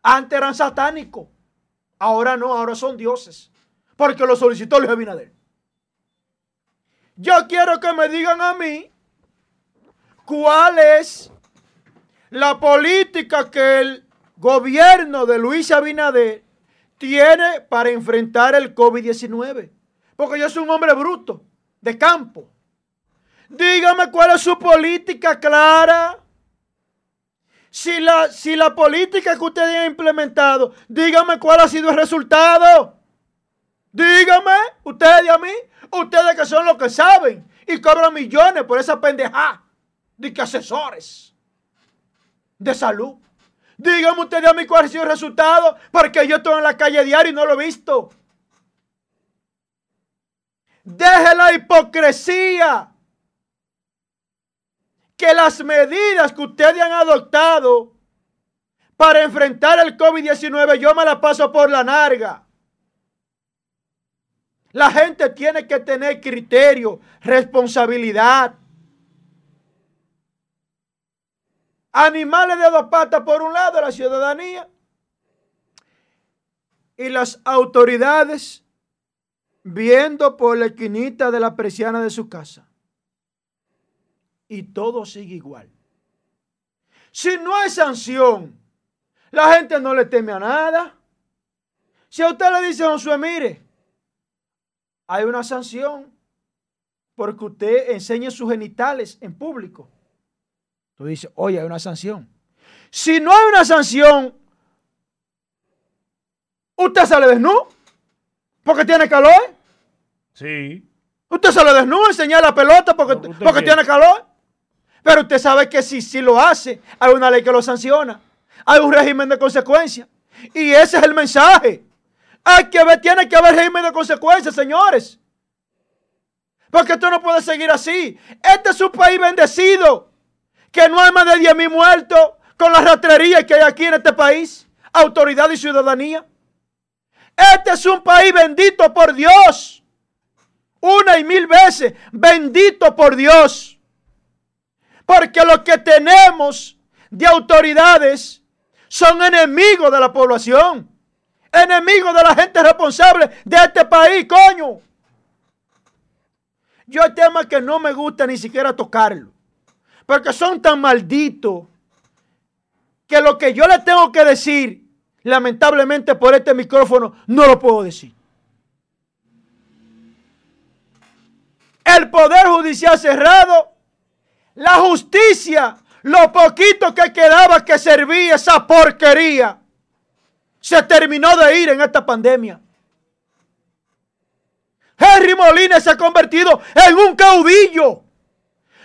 Antes eran satánicos. Ahora no, ahora son dioses. Porque lo solicitó Luis Abinader. Yo quiero que me digan a mí cuál es la política que el gobierno de Luis Abinader tiene para enfrentar el COVID-19. Porque yo soy un hombre bruto, de campo. Dígame cuál es su política clara. Si la, si la política que ustedes han implementado, dígame cuál ha sido el resultado. Dígame, ustedes y a mí, ustedes que son los que saben y cobran millones por esa pendejada de que asesores de salud. Dígame ustedes a mí cuál ha sido el resultado, porque yo estoy en la calle diario y no lo he visto. Deje la hipocresía. Que las medidas que ustedes han adoptado para enfrentar el COVID-19 yo me la paso por la narga. La gente tiene que tener criterio, responsabilidad. Animales de dos patas por un lado, la ciudadanía. Y las autoridades viendo por la esquinita de la persiana de su casa. Y todo sigue igual. Si no hay sanción, la gente no le teme a nada. Si a usted le dice, Josué, mire, hay una sanción porque usted enseña sus genitales en público. Tú dices, oye, hay una sanción. Si no hay una sanción, usted sale desnudo porque tiene calor. Sí. Usted sale desnudo a enseñar la pelota porque, Lo porque tiene calor. Pero usted sabe que si, si lo hace, hay una ley que lo sanciona. Hay un régimen de consecuencias. Y ese es el mensaje. Hay que ver, tiene que haber régimen de consecuencias, señores. Porque esto no puede seguir así. Este es un país bendecido. Que no hay más de 10 mil muertos con la rastrería que hay aquí en este país. Autoridad y ciudadanía. Este es un país bendito por Dios. Una y mil veces. Bendito por Dios. Porque lo que tenemos de autoridades son enemigos de la población. Enemigos de la gente responsable de este país, coño. Yo hay temas que no me gusta ni siquiera tocarlo. Porque son tan malditos que lo que yo le tengo que decir, lamentablemente por este micrófono, no lo puedo decir. El poder judicial cerrado, la justicia, lo poquito que quedaba que servía esa porquería, se terminó de ir en esta pandemia. Henry Molina se ha convertido en un caudillo.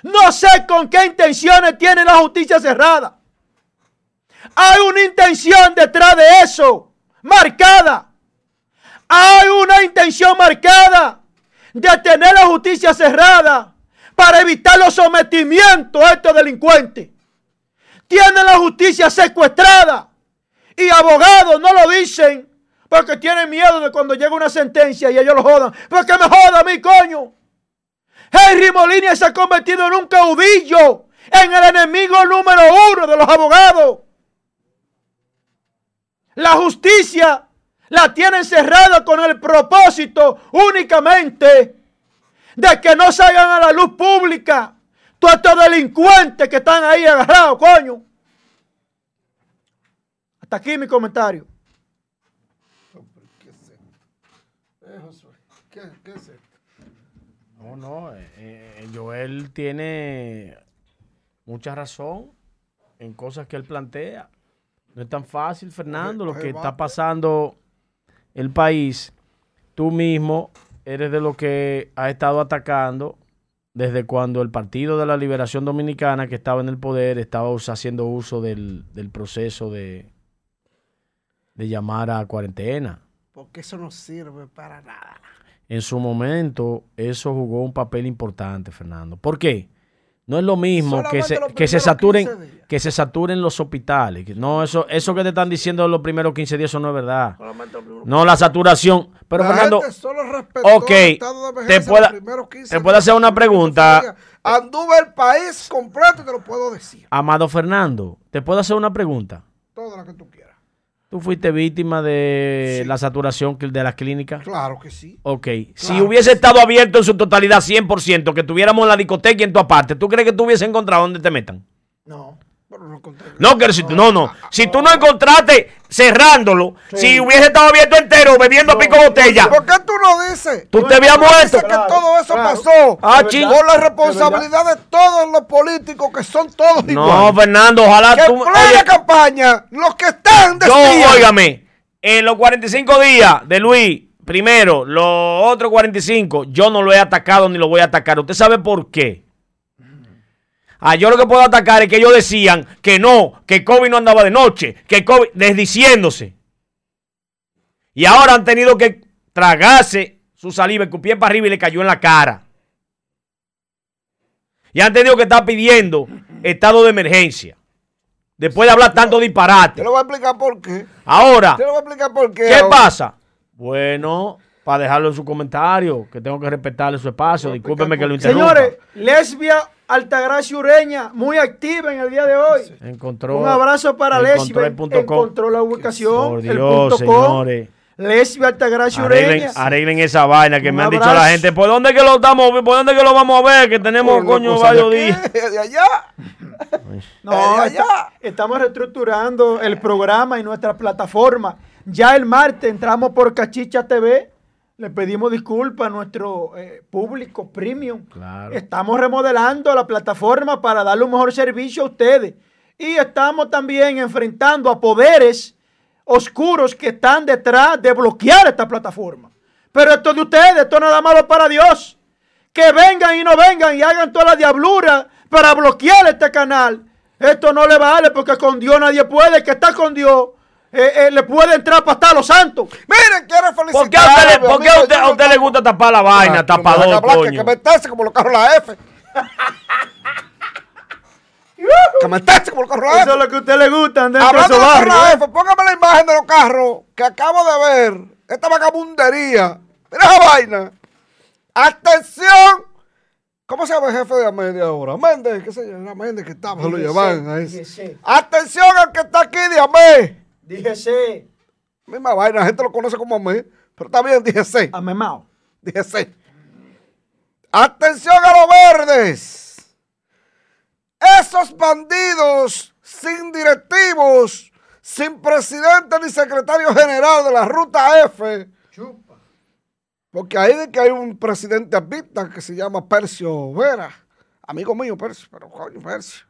No sé con qué intenciones tiene la justicia cerrada. Hay una intención detrás de eso, marcada. Hay una intención marcada de tener la justicia cerrada para evitar los sometimientos a estos delincuentes. Tienen la justicia secuestrada y abogados no lo dicen porque tienen miedo de cuando llega una sentencia y ellos lo jodan. Porque me joda a mí, coño. Henry Molina se ha convertido en un caudillo, en el enemigo número uno de los abogados. La justicia la tienen cerrada con el propósito únicamente de que no salgan a la luz pública todos estos delincuentes que están ahí agarrados, coño. Hasta aquí mi comentario. ¿Qué es esto? Eh, Josué, ¿qué, qué es esto? No, no, eh, eh, Joel tiene mucha razón en cosas que él plantea. No es tan fácil, Fernando, lo que está bate. pasando el país. Tú mismo eres de lo que ha estado atacando desde cuando el Partido de la Liberación Dominicana, que estaba en el poder, estaba haciendo uso del, del proceso de, de llamar a cuarentena. Porque eso no sirve para nada. En su momento, eso jugó un papel importante, Fernando. ¿Por qué? No es lo mismo que se, que se saturen 15 días. que se saturen los hospitales. No, eso, eso que te están diciendo los primeros 15 días, eso no es verdad. No, la saturación. Pero la Fernando, gente solo respetó ok, el estado de te emergencia pueda- los primeros 15 te puedo hacer una pregunta. Anduve el país completo y te lo puedo decir. Amado Fernando, te puedo hacer una pregunta. Todo lo que tú quieras. ¿Tú fuiste víctima de Sí. la saturación de las clínicas? Claro que sí. Ok, si hubiese estado abierto en su totalidad 100%, que tuviéramos la discoteca y en tu aparte, ¿tú crees que tú hubiese encontrado donde te metan? No. No. No, que si tú, no, no. Si tú no encontraste cerrándolo, si hubiese estado abierto entero, bebiendo pico botella, ¿Por qué tú no dices? tú te habías muerto. Dice que Claro, todo eso claro. pasó Ah, ¿De ching. verdad? por la responsabilidad de todos los políticos que son todos No, iguales. Fernando, ojalá que tú. oye, campaña, los que están yo, decían, óigame, en los 45 días de Luis, primero, los otros 45, yo no lo he atacado ni lo voy a atacar. ¿Usted sabe por qué? Ah, yo lo que puedo atacar es que ellos decían que no, que COVID no andaba de noche, que COVID, desdiciéndose. Y ahora han tenido que tragarse su saliva, escupir para arriba y le cayó en la cara. Y han tenido que estar pidiendo estado de emergencia. Después de hablar tanto disparate. Te lo voy a explicar por qué. Ahora, Te lo voy a explicar por qué. ¿qué ahora. pasa? Bueno, para dejarlo en su comentario, que tengo que respetarle su espacio. Discúlpeme que lo interrumpa. Señores, lesbia Altagracia Ureña, muy activa en el día de hoy. Encontró, Un abrazo para encontró Lesbia. el punto com. Encontró la ubicación, Por el punto com. Altagracia Arreglen, Ureña. arreglen esa vaina que Un me han dicho la gente. ¿Por dónde que lo estamos? ¿Por dónde que lo vamos a ver? Que tenemos, coño, varios de días. De allá. No, está- allá. estamos reestructurando el programa y nuestra plataforma. Ya el martes entramos por Cachicha TV. Le pedimos disculpas a nuestro eh, público premium. Claro. Estamos remodelando la plataforma para darle un mejor servicio a ustedes. Y estamos también enfrentando a poderes oscuros que están detrás de bloquear esta plataforma. Pero esto de ustedes, esto nada malo para Dios. Que vengan y no vengan y hagan toda la diablura para bloquear este canal. Esto no le vale porque con Dios nadie puede. El que está con Dios eh, eh, le puede entrar para estar los santos. Miren, quiero felicitar. ¿Por qué a usted, le- por qué a usted- a usted le gusta tapar la vaina, tapador, Que coño? meterse como los carros la F. que meterse como los carros la F. Eso es lo que a usted le gusta, andar entre Hablando de los carros la ¿eh? F, póngame la imagen de los carros que acabo de ver. Esta vagabundería. Mira esa vaina. Atención. ¿Cómo se llama el jefe de Amedia ahora? Méndez, qué yo, era Méndez que estaba, se lo llevan a ese. dígese. Atención al que está aquí de Amé. Dígese, Misma vaina, la gente lo conoce como Amé, pero está bien, dije sí. amemao. Dije sí. Atención a los verdes. Esos bandidos sin directivos, sin presidente ni secretario general de la ruta F. Porque ahí de que hay un presidente arbitra que se llama Percio Vera. Amigo mío, Percio, pero coño, Percio.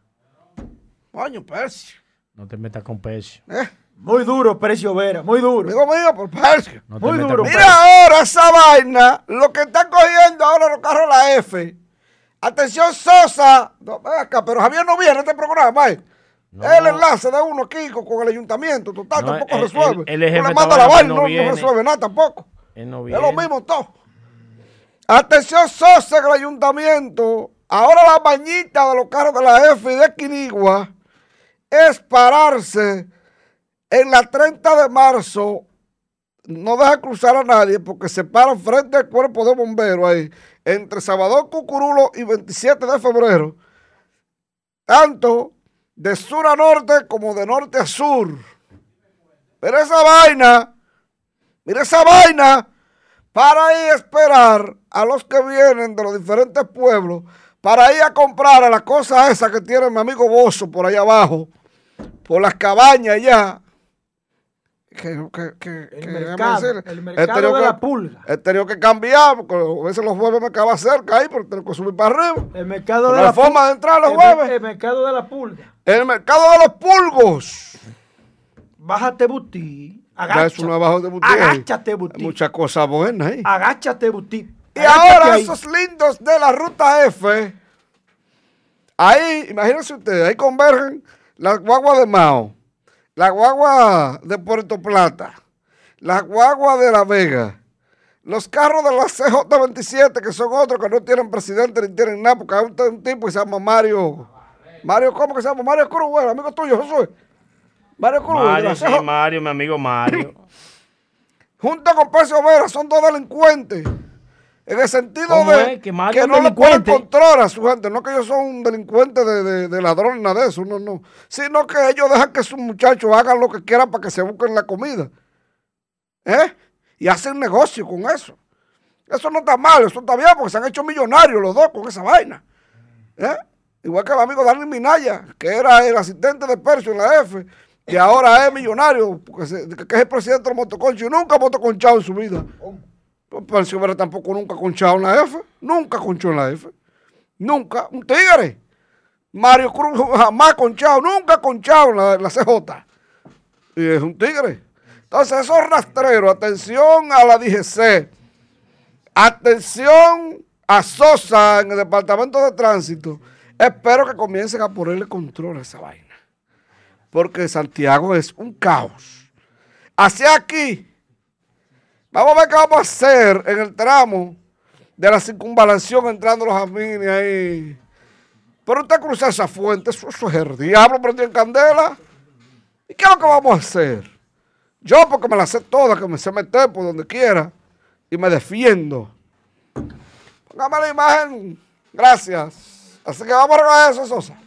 Coño, Percio. No te metas con pecio. ¿eh? Muy duro, Precio Vera, muy duro. Amigo mío, por. No te Muy duro, Mira ahora esa vaina, lo que están cogiendo ahora los carros la F. Atención, Sosa. No, ven acá, pero Javier no viene a este programa, ¿eh? No. El enlace de uno aquí con, con el ayuntamiento, total, No, tampoco él- resuelve. él es no le manda de la vaina, no resuelve nada tampoco. Él no Es lo mismo todo. Atención, Sosa, en el ayuntamiento. Ahora la bañita de los carros de la F y de Quinigua es pararse en la 30 de marzo. No deja cruzar a nadie porque se paran frente al cuerpo de bomberos ahí, entre Salvador Cucurulo y 27 de febrero. Tanto de sur a norte como de norte a sur. Pero esa vaina, mira esa vaina para ir a esperar a los que vienen de los diferentes pueblos, para ir a comprar a la cosa esa que tiene mi amigo Bozo por allá abajo, por las cabañas allá. Que, que, que, El que, mercado, el mercado de que- la pulga. He tenido que cambiar, porque a veces los jueves me acaba cerca ahí, pero tengo que subir para arriba. El mercado Porque de la la forma de entrar los el, jueves. el mercado de la pulga. El mercado de los pulgos. Bájate butí. Agáchate. es uno abajo de botella. Agáchate, Hay butí. muchas cosas buenas ahí. Agáchate, butí. Y ahora ahí. esos lindos de la ruta F, ahí, imagínense ustedes, ahí convergen las guaguas de Mao, la guagua de Puerto Plata, la guagua de La Vega, los carros de la CJ27, que son otros que no tienen presidente ni tienen nada, porque hay un, un tipo que se llama Mario, Mario, ¿cómo que se llama? Mario Cruz, bueno, amigo tuyo, Josué. Mario Cruz, Mario, sí. Mario, mi amigo Mario. junto con Percio Vera, son dos delincuentes. En el sentido ¿Cómo de es? ¿Que no le pueden delincuente? controlar a su gente. No que ellos son un delincuente de, de, de ladrones, nada de eso, no, no. Sino que ellos dejan que sus muchachos hagan lo que quieran para que se busquen la comida. ¿Eh? Y hacen negocio con eso. Eso no está mal, eso está bien, porque se han hecho millonarios los dos con esa vaina. ¿Eh? Igual que el amigo Dani Minaya, que era el asistente de Percio en la F, y ahora es millonario, porque se- que es el presidente del motoconcho y nunca ha motoconchado en su vida. Percio Vera tampoco nunca ha conchado en la F, nunca conchó en la F, nunca, un tigre. Mario Cruz jamás conchado, nunca ha conchado la, en la CJ. Y es un tigre. Entonces, esos rastreros, atención a la DGC, atención a Sosa en el departamento de tránsito. Espero que comiencen a ponerle control a esa vaina. Porque Santiago es un caos. Hacia aquí, vamos a ver qué vamos a hacer en el tramo de la circunvalación entrando los Jamines ahí. Pero usted cruza esa fuente, eso, eso es el diablo prendido en candela. ¿Y qué es lo que vamos a hacer? Yo, porque me la sé toda, que me sé meter por donde quiera y me defiendo. Póngame la imagen. Gracias. Así que vamos a arreglar eso, Sosa.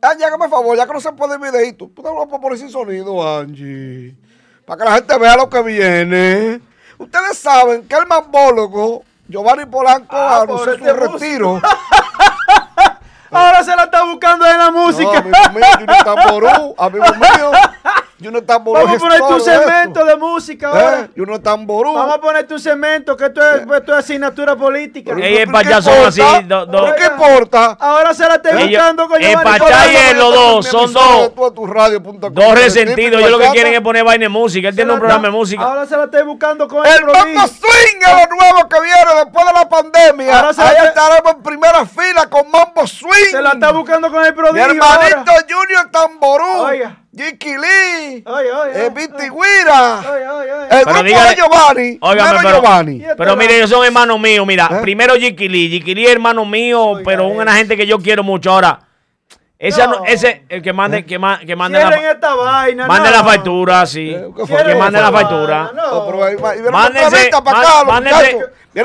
Angie, hágame favor, ya que no se puede el videito. Tú te lo poner sin sonido, Angie. Para que la gente vea lo que viene. Ustedes saben que el mambólogo Giovanni Polanco Ah, anunció su retiro. Ahora se la está buscando en la No, música. amigo mío, Junior Tamború, amigo mío. Junior Tamború Vamos a poner tu segmento esto. de música ahora. ¿Eh? Junior Tamború. Vamos a poner tu segmento, que esto es, esto es asignatura política. Ey, el ¿pero qué Pachá son importa? así, do- do- ¿Pero qué importa? Ahora se la está Ellos- buscando con el Pachá y él, los dos, son dos. Dos resentidos. Ellos lo que quieren es poner vaina de música. Él tiene un programa de música. Ahora se la está buscando con el El Mambo. Swing es lo nuevo que viene después de la pandemia. Ahora se Ahí la- estaremos en primera fila con Mambo Swing. Se la está buscando con el Mi prodigio. hermanito ahora. Junior Tamború. Oiga. Jiki Lee. Guira. El Pero grupo dígale- de Giovanni. Óigame, pero- Giovanni. Este Pero mire, ellos son hermanos míos. Mira, ¿Eh? primero Jikili. Jikili es hermano mío, Oiga, pero eh. una gente que yo quiero mucho. Ahora, ese, No. ese el que mande, que, ma- que mande Cierren la, esta vaina. mande no. la factura, sí. Eh, Que mande la factura. No, vienen Mándese, mándese,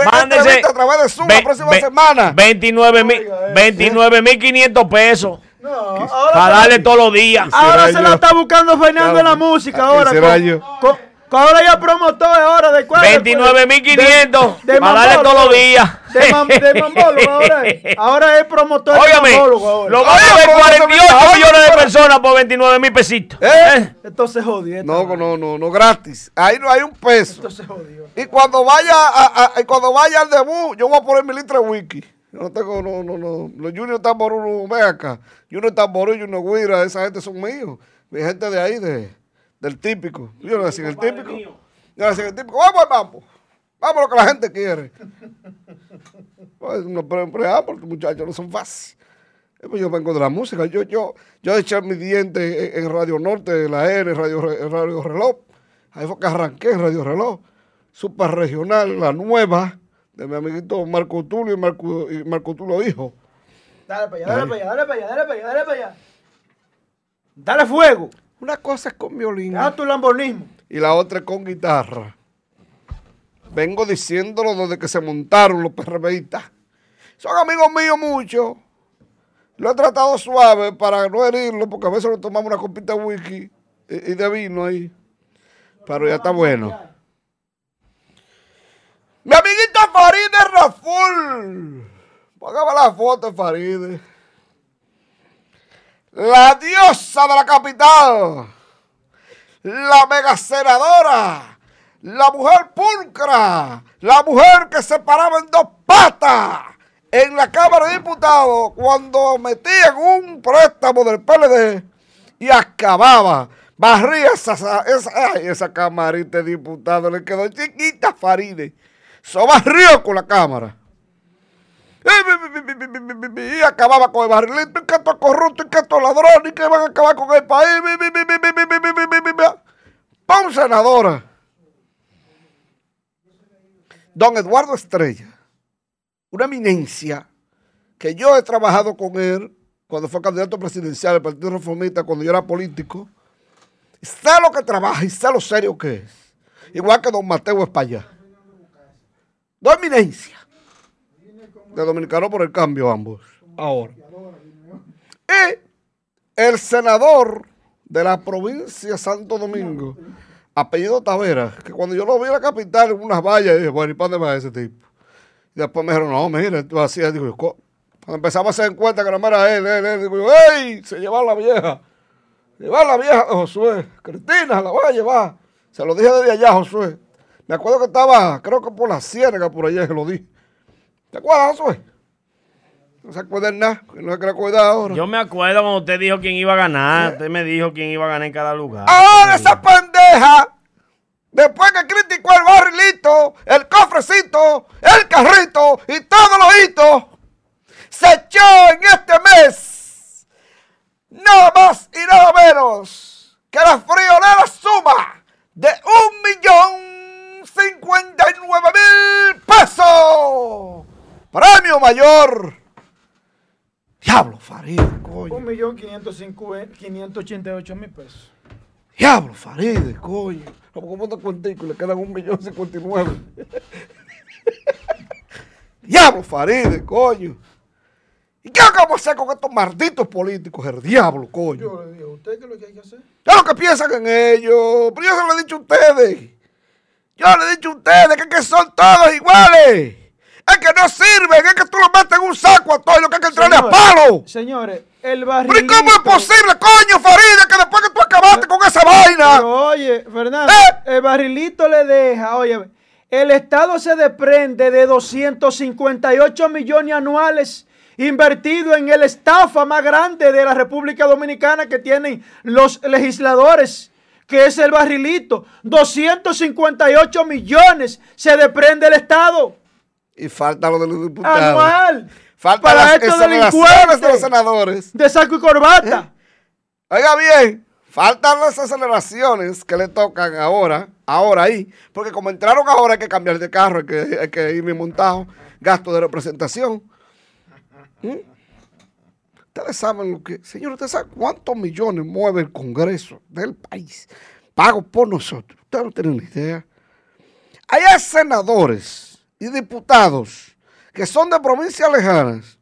mándese a través de Zoom ve- la próxima ve- semana. 29 mil Oiga, eh. 29 mil 500 pesos no, ahora para la- darle todos los días. Ahora se la está buscando Fernando en la música ahora. Quisiera con- yo. con- con ahora ya promotor ahora de cuál. 29 mil 500 de para darle todos los días. De, de mambólogo ahora es. Ahora es promotor de ahora. lo van a Oiga, ver pero no se 48 me- millones de personas por 29 mil pesitos. ¿Eh? Esto se jodió. No, no, no, no, gratis. Ahí no hay un peso. Esto se jodió. Y cuando vaya a, a- y cuando vaya al debut, yo voy a poner mi litro de wiki. No tengo, no, no, no. Los Junior Tamború, no, ven acá. Junior Tamború, Junior Guira, esa gente son míos. Mi gente de ahí, de, del típico. Yo no decía el típico. Yo no decía el típico. Vamos, vamos. Vamos lo que la gente quiere. Pues, no pre- preámbulos, muchachos, no son fáciles. Eh, pues yo vengo de la música. Yo, yo, yo eché mis dientes en, en Radio Norte, la N, Radio, en Radio Reloj. Ahí fue que arranqué en Radio Reloj. Super regional, la nueva, de mi amiguito Marco Tulio y Marco, y Marco Tulio Hijo. Dale para allá, dale para allá, dale para allá, dale para allá, dale para allá. Dale fuego. Una cosa es con violín Deja tu lambonismo. y la otra es con guitarra. Vengo diciéndolo desde que se montaron los PRBistas. Son amigos míos muchos. Lo he tratado suave para no herirlo, porque a veces lo tomamos una copita de whisky y, y de vino ahí. Pero ya está bueno. Mi amiguita Faride Raful. Póngame la foto, Faride. La diosa de la capital. La mega senadora. La mujer pulcra. La mujer que se paraba en dos patas en la Cámara de Diputados cuando metían un préstamo del PLD y acababa. Barría esa, esa, ay, esa camarita de diputados, le quedó chiquita Faride. So barrió con la Cámara. Y acababa con el barrilito, y que esto es corrupto, y que esto es ladrón, y que van a acabar con el país. ¡Pum, senadora! Don Eduardo Estrella, una eminencia que yo he trabajado con él cuando fue candidato presidencial del Partido Reformista, cuando yo era político. Sé lo que trabaja y sé lo serio que es. Igual que don Mateo España. Dos eminencias de Dominicano por el Cambio ambos. Ahora. Y el senador de la provincia Santo Domingo, apellido Tavera, que cuando yo lo vi en la capital en unas vallas, dije, bueno, ¿y para dónde va ese tipo? Y después me dijeron, no, mira, tú hacías, digo, cuando empezamos a hacer cuenta que no era él, él, él, digo ¡ey! Se lleva la vieja. Lleva la vieja de Josué. Cristina, la voy a llevar. Se lo dije desde allá, Josué. Me acuerdo que estaba, creo que por la ciénaga, por allá, que lo dije. ¿Te acuerdas, Josué? No se acuerda nada, no se acordar ahora. Yo me acuerdo cuando usted dijo quién iba a ganar. Usted me dijo quién iba a ganar en cada lugar. Ahora esa pendeja, después que criticó el barrilito, el cofrecito, el carrito y todos los hitos, se echó en este mes nada más y nada menos que la friolera suma de un millón cincuenta y nueve mil pesos. Premio mayor. Diablo, Farid, coño. Un millón quinientos cincuenta- quinientos ochenta y ocho mil pesos. Diablo, Faride, coño. ¿Cómo te cuentico? Le quedan un millón cincuenta y nueve. Diablo, Faride, coño. ¿Y qué vamos a hacer con estos malditos políticos? El diablo, coño. Yo le digo, ¿usted qué es lo que hay que hacer? ¿Qué es lo que piensan en ellos? Pero yo se lo he dicho a ustedes. Yo le he dicho a ustedes que, que son todos iguales. Es que no sirven, es que tú los metes en un saco a todos y lo que hay que entrarle a palo. Señores, el ¿Pero barrilito... y cómo es posible, coño, Farida, que después que tú acabaste con esa vaina? Pero oye, Fernando, ¿Eh? el barrilito le deja, oye, el Estado se desprende de 258 millones anuales invertidos en el estafa más grande de la República Dominicana que tienen los legisladores, que es el barrilito. 258 millones se desprende el Estado Y falta lo de los diputados. anual Falta para las estos exoneraciones de los delincuentes senadores. de saco y corbata. Oiga bien, faltan las aceleraciones que le tocan ahora, ahora ahí, porque como entraron ahora hay que cambiar de carro, hay que, hay que irme montado, gasto de representación. ¿Mm? Ustedes saben lo que, señor, ustedes saben cuántos millones mueve el Congreso del país, pago por nosotros. Ustedes no tienen ni idea. Hay senadores y diputados que son de provincias lejanas,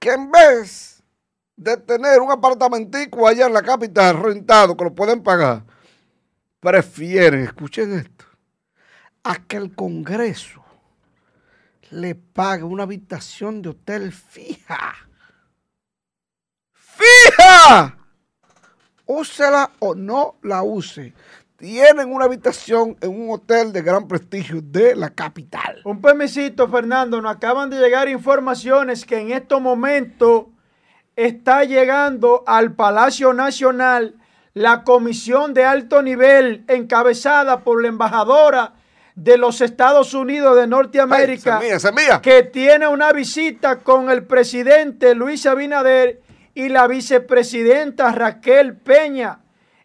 que en vez de tener un apartamentico allá en la capital rentado que lo pueden pagar, prefieren, escuchen esto, a que el Congreso le pague una habitación de hotel fija. ¡Fija! Úsela o no la use. Tienen una habitación en un hotel de gran prestigio de la capital. Un permisito, Fernando. Nos acaban de llegar informaciones que en estos momentos está llegando al Palacio Nacional la comisión de alto nivel encabezada por la embajadora de los Estados Unidos de Norteamérica Ay, mía. que tiene una visita con el presidente Luis Abinader y la vicepresidenta Raquel Peña.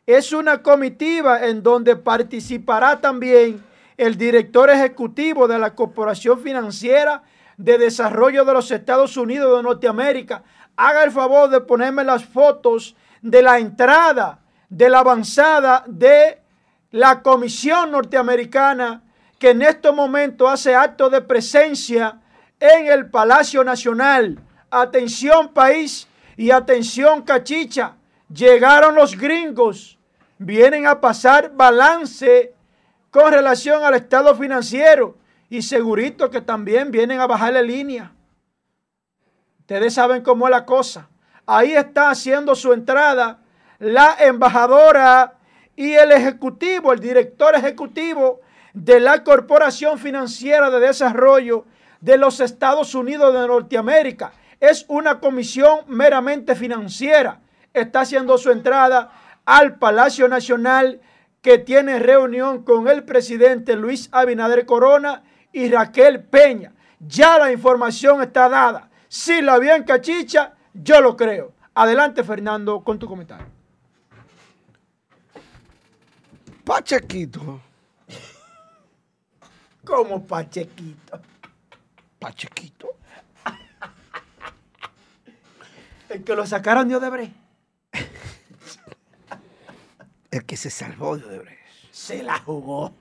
Es una comitiva en donde participará también el director ejecutivo de la Corporación Financiera de Desarrollo de los Estados Unidos de Norteamérica. Haga el favor de ponerme las fotos de la entrada, de la avanzada de la Comisión Norteamericana que en estos momentos hace acto de presencia en el Palacio Nacional. Atención país y atención cachicha. Llegaron los gringos. Vienen a pasar balance con relación al estado financiero. Y segurito que también vienen a bajarle línea. Ustedes saben cómo es la cosa. Ahí está haciendo su entrada la embajadora y el ejecutivo, el director ejecutivo de la Corporación Financiera de Desarrollo de los Estados Unidos de Norteamérica. Es una comisión meramente financiera. Está haciendo su entrada al Palacio Nacional que tiene reunión con el presidente Luis Abinader Corona y Raquel Peña. Ya la información está dada. Si la vi en cachicha, yo lo creo. Adelante, Fernando, con tu comentario. Pachequito, Como Pachequito. Pachequito, El que lo sacaron de Odebrecht. el que se salvó de Odebrecht. Se la jugó.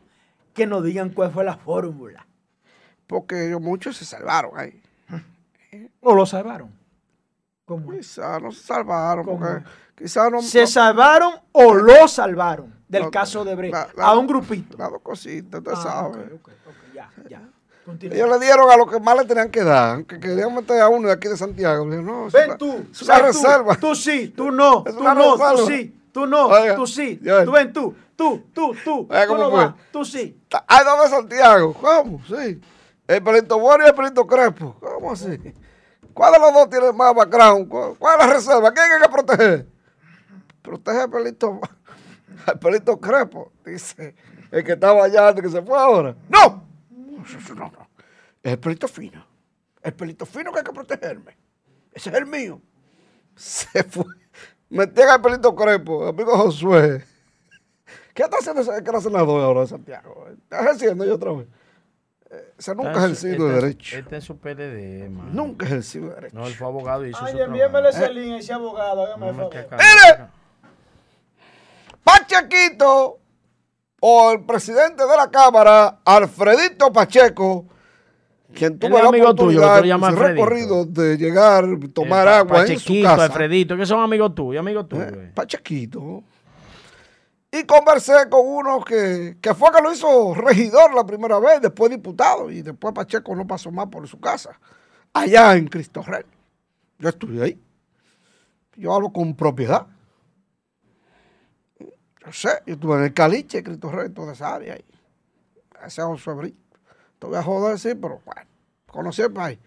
Que nos digan cuál fue la fórmula. Porque muchos se salvaron ahí. ¿O lo salvaron? ¿Cómo es? Quizá no se salvaron, porque quizá no... ¿Se no- salvaron o lo salvaron del No, caso de Brecht? a un grupito. Las dos cositas, Ah, sabe. ok, ok, ok, ya, ya. Continúa. Ellos le dieron a lo que más le tenían que dar, que querían meter a uno de aquí de Santiago. No, Ven tú. Es una ven tú. reserva. Tú, sí, tú no. Tú no, reserva. tú sí. Tú no, Oiga, tú sí. yo- Tú ven tú. Tú, tú, tú. Oiga, tú ¿cómo no vas, Tú sí. Hay dos de Santiago. ¿Cómo? Sí. El pelito bueno y el pelito crespo. ¿Cómo así? ¿Cuál de los dos tiene más background? ¿Cuál cuál es la reserva? ¿Quién hay que proteger? Protege al pelito, al pelito crespo, dice el que estaba allá antes que se fue ahora. ¡No! No, no. Es el pelito fino. El pelito fino que hay que protegerme. Ese es el mío. Se fue. Metían al pelito crespo, amigo Josué. ¿Qué está haciendo ese que era senador ahora de Santiago? ¿Está ejerciendo yo otra vez? Eh, Ese nunca ha ejercido de derecho. Este es su PLD, mano. Nunca ha ejercido de derecho. No, él fue abogado y hizo Ay, su envíamele ese link, ese abogado, hágame el. Pachequito, o el presidente de la Cámara, Alfredito Pacheco, quien tuvo la tuyo, oportunidad, ese Alfredito. recorrido de llegar, tomar Eh, agua en su casa. Alfredito, que son amigos tuyos, amigos Eh, tuyos. Pachequito. Y conversé con uno que, que fue que lo hizo regidor la primera vez, después diputado, y después Pacheco no pasó más por su casa, allá en Cristo Rey. Yo estuve ahí. Yo hablo con propiedad. Yo sé, yo estuve en el Caliche, Cristo Rey, toda esa área ahí. Ese es José Brito. Te voy a joder, sí, pero bueno, conocí el país.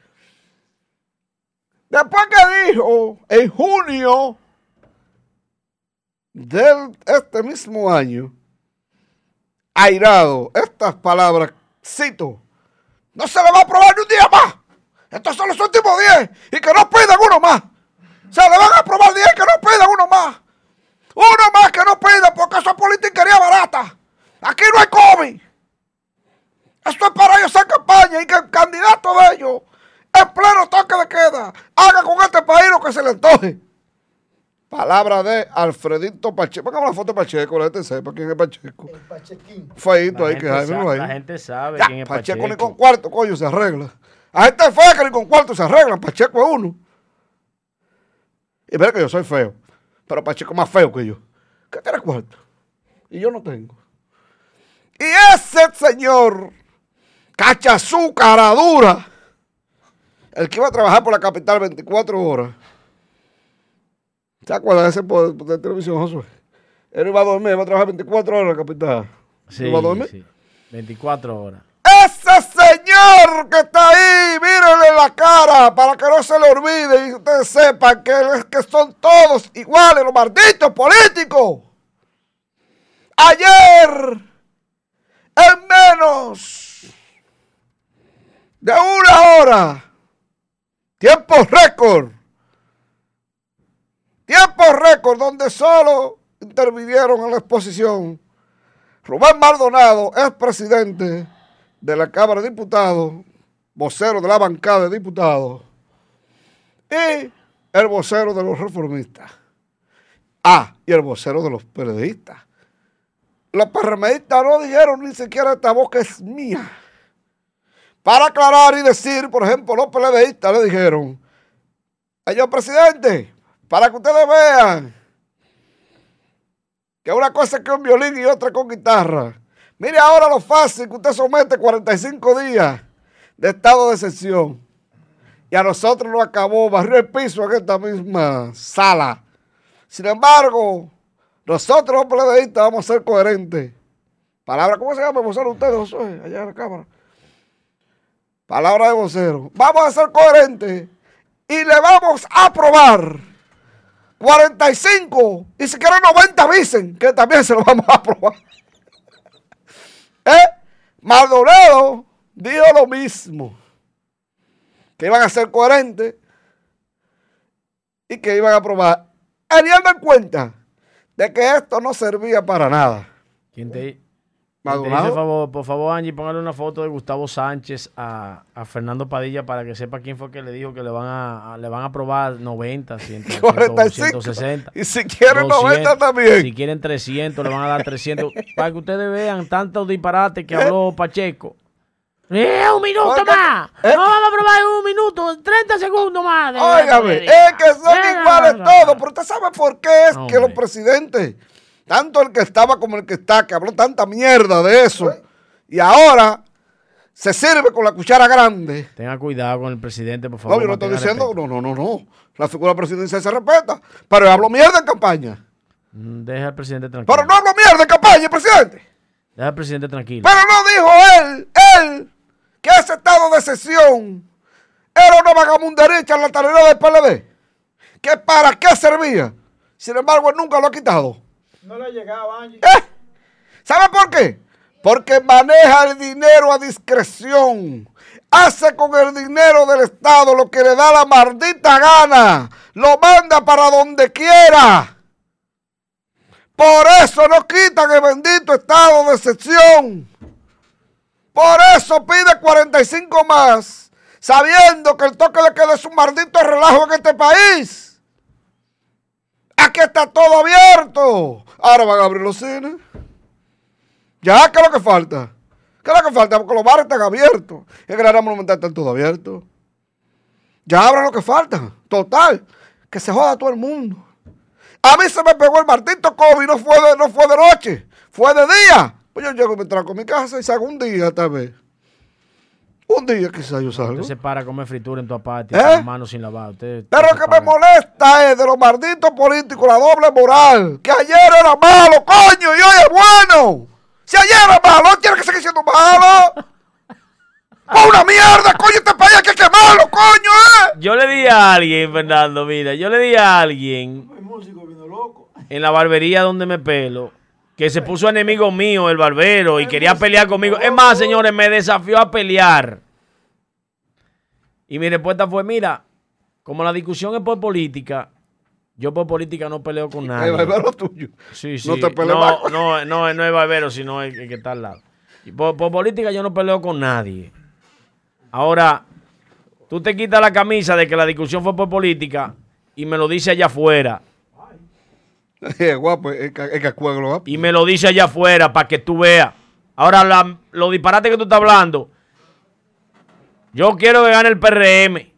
Después que dijo, en junio de este mismo año, airado, estas palabras, cito, no se le va a aprobar ni un día más. Estos son los últimos 10 y que no pidan uno más. Se le van a aprobar 10 y que no pidan uno más. Uno más que no pidan porque eso es politiquería barata. Aquí no hay COVID. Esto es para ellos hacer campaña y que el candidato de ellos, en pleno toque de queda, haga con este país lo que se le antoje. Palabra de Alfredito Pacheco. Póngame la foto de Pacheco, la gente sepa quién es Pacheco. Feito La ahí, gente que Jaime sabe- lo hay. la gente sabe Ya, quién es Pacheco, Pacheco. ni con cuarto, coño, se arregla. A gente fea que ni con cuarto se arreglan. Pacheco es uno. Y ver que yo soy feo. Pero Pacheco es más feo que yo. ¿Qué tiene cuarto? Y yo no tengo. Y ese señor, cachazú, cara dura, el que iba a trabajar por la capital 24 horas. ¿Se acuerdan de ese po- de televisión, Josué? Él iba a dormir, iba a trabajar 24 horas en la capital. Sí, ¿Iba a dormir? sí. 24 horas. Ese señor que está ahí, mírenle la cara para que no se le olvide y ustedes sepan que, que son todos iguales, los malditos políticos. Ayer, en menos de una hora, tiempo récord, tiempo récord donde solo intervinieron en la exposición Rubén Maldonado es presidente de la Cámara de Diputados, vocero de la bancada de diputados y el vocero de los reformistas. Ah, y el vocero de los periodistas. Los PRMistas no dijeron ni siquiera esta boca es mía. Para aclarar y decir, por ejemplo, los PLDistas le dijeron, señor presidente, para que ustedes vean que una cosa es con violín y otra con guitarra. Mire ahora lo fácil que usted somete 45 días de estado de excepción. Y a nosotros nos acabó, barrió el piso en esta misma sala. Sin embargo, nosotros los PLDistas vamos a ser coherentes. Palabra, ¿cómo se llama el vocero usted, Josué? Allá en la cámara. Palabra de vocero. Vamos a ser coherentes y le vamos a aprobar 45 y si quieren 90 dicen que también se lo vamos a aprobar. ¿Eh? Maldonado dijo lo mismo. Que iban a ser coherentes y que iban a aprobar. Teniendo en cuenta de que esto no servía para nada. ¿Quién te, quién te Maldonado. Dice, favor, por favor, Angie, póngale una foto de Gustavo Sánchez a, a Fernando Padilla para que sepa quién fue que le dijo que le van a, a- le van a aprobar 90, 100, 100, 45. 160. Y si quieren 90 200, también. Si quieren 300, le van a dar 300. para que ustedes vean tantos disparates que habló Pacheco. ¡Eh, un minuto Oiga, más! eh. No vamos a aprobar en un minuto, 30 segundos más. Óigame, es que son Eh, iguales todos, pero usted sabe por qué es que Hombre. los presidentes, tanto el que estaba como el que está, que habló tanta mierda de eso, y ahora se sirve con la cuchara grande. Tenga cuidado con el presidente, por favor. No, yo no estoy diciendo, respeto. no, no, no, no. La figura presidencial se respeta, pero yo hablo mierda en campaña. Mm, Deja al presidente tranquilo. Pero no hablo mierda en campaña, presidente. Deja al presidente tranquilo. Pero no dijo él, él, que ese estado de sesión era una vagamundería y charlatanería del PLD. ¿Que para qué servía? Sin embargo, él nunca lo ha quitado. No le llegaba, Angie. ¿Eh? ¿Sabe por qué? Porque maneja el dinero a discreción. Hace con el dinero del Estado lo que le da la maldita gana. Lo manda para donde quiera. Por eso no quitan el bendito estado de excepción. Por eso pide 45 más, sabiendo que el toque de queda es un maldito relajo en este país. Aquí está todo abierto. Ahora van a abrir los cines. Ya, ¿qué es lo que falta? ¿Qué es lo que falta? Porque los bares están abiertos. Que la área monumental están todos abiertos. Ya abran lo que falta. Total. Que se joda todo el mundo. A mí se me pegó el maldito COVID, no fue de, no fue de noche, fue de día. Pues yo llego y me trago a mi casa y salgo un día tal vez. Un día quizás yo salgo. Usted se para a comer fritura en tu aparte, ¿Eh? con las manos sin lavar. Usted, Pero lo que me molesta es de los malditos políticos, la doble moral. Que ayer era malo, coño, y hoy es bueno. Si ayer era malo, hoy tiene que seguir siendo malo. ¡Fue una mierda, coño, este país hay que quemarlo, coño, eh! Yo le di a alguien, Fernando, mira, yo le di a alguien en la barbería donde me pelo, que se puso enemigo mío, el barbero, y quería pelear conmigo. Es más, señores, me desafió a pelear. Y mi respuesta fue, mira, como la discusión es por política, yo por política no peleo con El nadie. barbero tuyo. Sí, sí. No te pelees no, no, no, no es barbero, sino el, el que está al lado. Y por, por política yo no peleo con nadie. Ahora, tú te quitas la camisa de que la discusión fue por política y me lo dice allá afuera. Y me lo dice allá afuera para que tú veas. Ahora, la- los que tú estás hablando. Yo quiero que gane el PRM.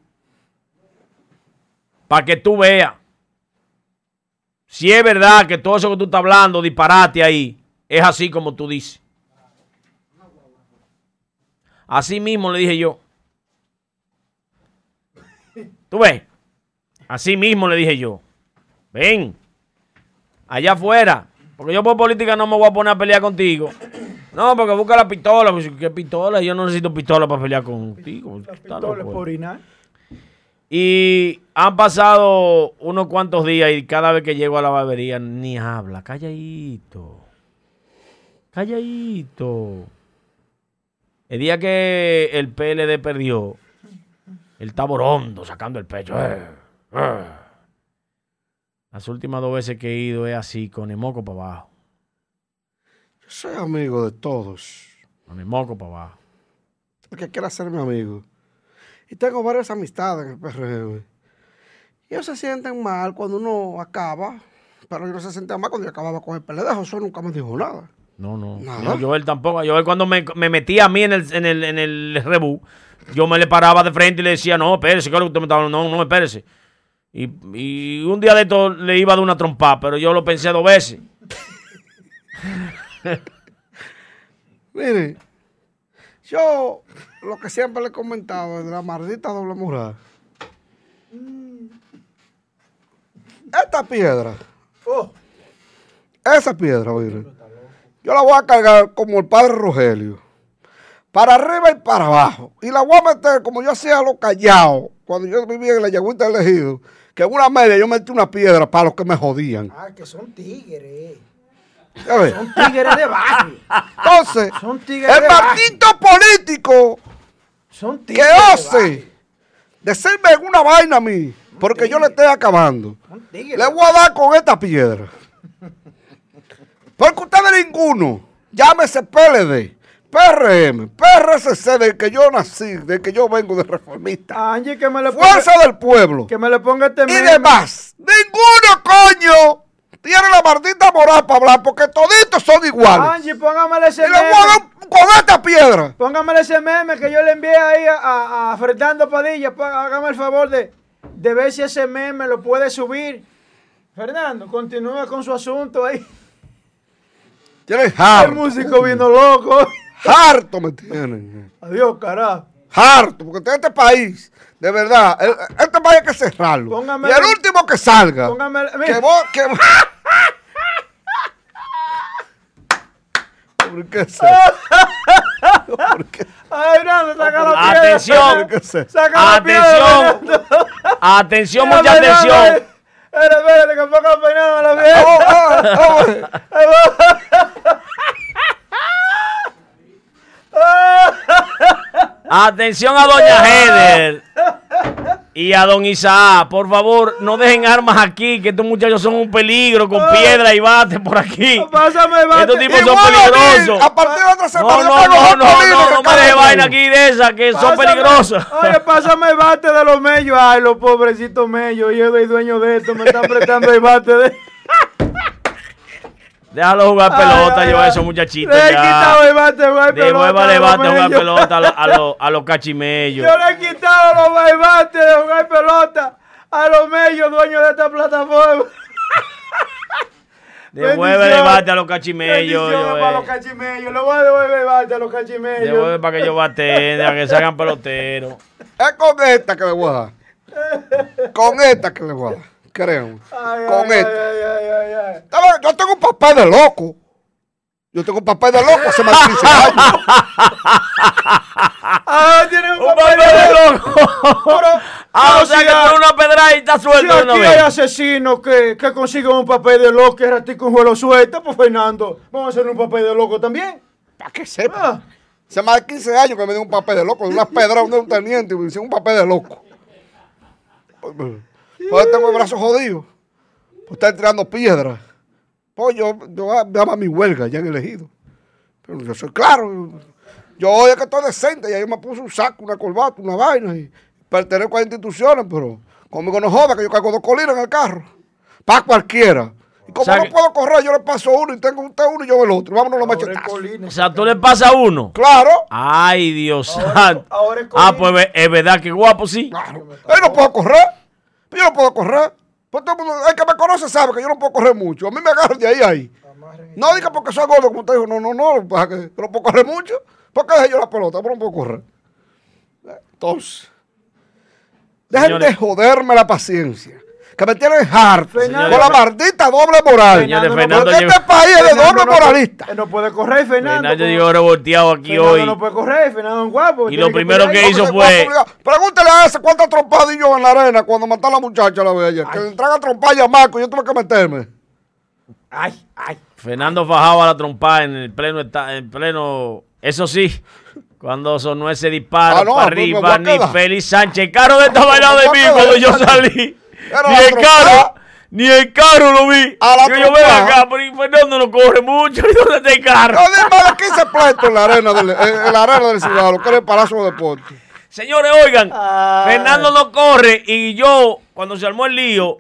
Para que tú veas. Si es verdad que todo eso que tú estás hablando, disparate ahí, es así como tú dices. Así mismo le dije yo. ¿Tú ves? Así mismo le dije yo. Ven, allá afuera. Porque yo por política no me voy a poner a pelear contigo. No, porque busca la pistola. ¿Qué pistola? Yo no necesito pistola para pelear contigo. Loco, Pistola por orinar. Y han pasado unos cuantos días y cada vez que llego a la barbería ni habla. Calladito. Calladito. El día que el PLD perdió, él estaba orondo, sacando el pecho. Eh, eh. Las últimas dos veces que he ido es así, con el moco para abajo. Yo soy amigo de todos. Con el moco para abajo. El que quiera ser mi amigo. Y tengo varias amistades en el PRM. Y ellos se sienten mal cuando uno acaba, pero ellos no se sienten mal cuando yo acababa con el PLD. José nunca me dijo nada. No, no. Nada. no Joel tampoco. Joel cuando me, me metía a mí en el, en el, en el rebú, yo me le paraba de frente y le decía, no, espérese, ¿qué es lo que usted me está hablando? No, no, espérese. Y, un día de esto le iba dar una trompa, pero yo lo pensé dos veces. Mire, yo lo que siempre le he comentado de la maldita doble moral. Esta piedra, Oh, esa piedra, mire, yo la voy a cargar como el padre Rogelio. Para arriba y para abajo. Y la voy a meter como yo hacía lo callado. Cuando yo vivía en la Yagüita del Ejido. Que en una media yo metí una piedra para los que me jodían. ah, que son tigres. Son tigres de barrio. Entonces, Son tigres el maldito político Son que tigres. de barrio. ose decirme una vaina a mí, porque yo le estoy acabando. Le voy a dar con esta piedra. Porque ustedes ninguno, llámese PLD, PRM, PRCC, del que yo nací, del que yo vengo de reformista, Angie, que me le ponga, Fuerza del Pueblo que me le ponga este y meme. demás. Ninguno, coño, tiene la maldita moral para hablar, porque toditos son iguales. Angie, póngamele ese Y meme. dar con esta piedra. Póngame ese meme que yo le envié ahí a, a- a Fernando Padilla. Pa- Hágame el favor de, de ver si ese meme lo puede subir. Fernando, continúa con su asunto ahí. El músico vino loco. Harto me tienen. Adiós, carajo. Harto, porque este país, de verdad, el- este país hay que cerrarlo. Póngame y el el- último que salga, Póngame, que mira, vos, que ¿Por qué sé? ¿Por qué? Ay, Fernando, saca la piedra. Atención. ¿Por qué sé? Saca la piedra, Atención. Atención, mucha atención. Espera, espérate, que ponga peinado a la piedra. Ah, ah, Atención a doña Heather y a don Isaac. Por favor, no dejen armas aquí, que estos muchachos son un peligro con piedra y bate por aquí. Pásame el bate. Estos tipos son peligrosos. A partir de otra semana, No, no, no, no, no, me cada deje uno. vaina aquí de esas que son peligrosas. Oye, pásame el bate de los mellos. Ay, los pobrecitos mellos. Yo soy dueño de esto. Me están prestando el bate de. Déjalo jugar pelota, ay, yo ay. esos muchachitos Le he quitado ya. el bate, jugar pelota. Devuélvale a los bate a jugar mellos. pelota a los a los- a los cachimellos. Yo le he quitado los bates de jugar pelota a los medios dueños de esta plataforma. Devuelve el bate a los cachimellos. Para los cachimellos. Le voy a devolver el bate a los cachimellos. Devuelve para que ellos baten, a que se hagan peloteros. Es con esta que le voy a dar. Con esta que le voy a dar. Ay, Con ay, esta. ay, ay, ay, ay. ¿Sabes? Yo tengo un papel de loco. Yo tengo un papel de loco hace más de 15 años. Ah, tiene un ¡Un de de loco! Pero, Ah, pero o sea si que hay- una pedra y estás si suelto aquí hay asesinos que, que consiguen un papel de loco y ratico un juego suelta, pues Fernando, vamos a hacer un papel de loco también. Para que sepa. Ah, Hace más de 15 años que me dio un papel de loco. De una pedra de un teniente y me hicieron un papel de loco. Pues tengo el brazo jodido. Pues estar tirando piedras. Pues yo, yo voy a voy a mi huelga ya han elegido. Pero yo soy claro. Yo hoy es que estoy decente. Y ahí me puse un saco, una corbata, una vaina. Y pertenezco a instituciones, pero conmigo no joda que yo cargo dos colinas en el carro. Para cualquiera. Y como O sea no que- puedo correr, yo le paso uno y tengo usted uno y yo el otro. Vámonos los machetazos. Colina. O sea, tú le pasas uno. Claro. Ay, Dios Ahora- santo. ahora es Ah, pues es verdad que guapo, sí. Claro. Yo no puedo correr. Yo no puedo correr. Pues todo el, mundo, el que me conoce sabe que yo no puedo correr mucho. A mí me agarran de ahí a ahí. No diga porque soy gordo, como usted dijo. No, no, no. Para que yo no puedo correr mucho. ¿Por qué dejé yo la pelota? Pero no puedo correr. Entonces, dejen Señores. de joderme la paciencia. Que me tienen harto Fernando, con la maldita doble moral. Señores, no Fernando Porque este país es de Fernando doble no moralista. él no puede correr, Fernando. Fernando llegó revolteado aquí Fernando hoy. no puede correr, Fernando es guapo. Y lo primero que hizo fue-. Pregúntele a ese cuántas trompadas di yo en la arena cuando mató a la muchacha la vez ayer. Que le entraban a trompar a Marco y yo tuve que meterme. Ay, ay. Fernando fajaba la trompa en el pleno, esta- en pleno, eso sí, cuando sonó ese disparo Ah, no, para pues, arriba, a ni quedar. Félix Sánchez, el carro de estaba al lado de Me voy mí cuando yo salí, Ni el carro, ni el carro lo vi. A la yo trompa. acá, pero Fernando no corre mucho, ¿y dónde está el carro? Yo di más de 15 pleitos en la arena del, en, la arena del Ciudad, lo que era el Palacio de Deportes. Señores, oigan, Ay. Fernando no corre y yo, cuando se armó el lío,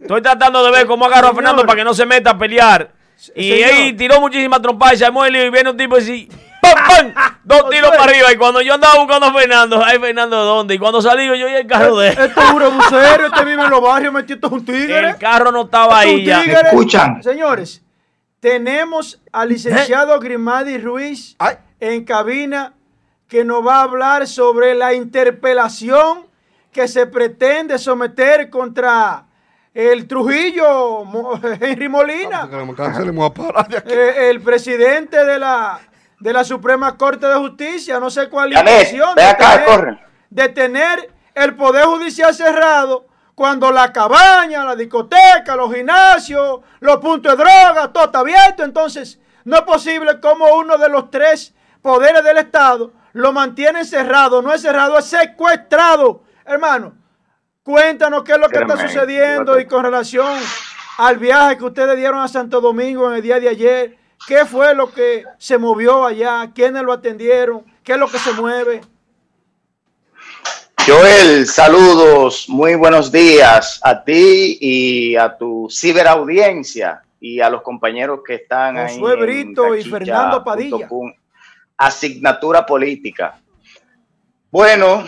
estoy tratando de ver cómo agarro a. Fernando para que no se meta a pelear. Y señor. ahí tiró muchísimas trompas y se armó el lío y viene un tipo así, ¡pam, pam! Dos tiros para arriba. Y cuando yo andaba buscando a Fernando, ay, Fernando, ¿dónde? Y cuando salí yo, yo y el carro de él. Este es un bucero, este vive en los barrios, metido esto es un tigre. El carro no estaba ahí ya. Escuchan. Señores, tenemos al licenciado Grimadi Ruiz Ay. en cabina que nos va a hablar sobre la interpelación que se pretende someter contra el Trujillo Henry Molina. Que me cancelemos a parar de aquí. Eh, el presidente de la, de la Suprema Corte de Justicia, no sé cuál es la Janet, intención de tener, de tener el Poder Judicial cerrado cuando la cabaña, la discoteca, los gimnasios, los puntos de droga, todo está abierto. Entonces, no es posible como uno de los tres poderes del Estado lo mantiene cerrado. No es cerrado, es secuestrado. Hermano, cuéntanos qué es lo que está sucediendo y con relación al viaje que ustedes dieron a Santo Domingo en el día de ayer. ¿Qué fue lo que se movió allá? ¿Quiénes lo atendieron? ¿Qué es lo que se mueve? Joel, saludos, muy buenos días a ti y a tu ciberaudiencia y a los compañeros que están ahí. Josué en Brito y tachicha Fernando Padilla. Asignatura política. Bueno,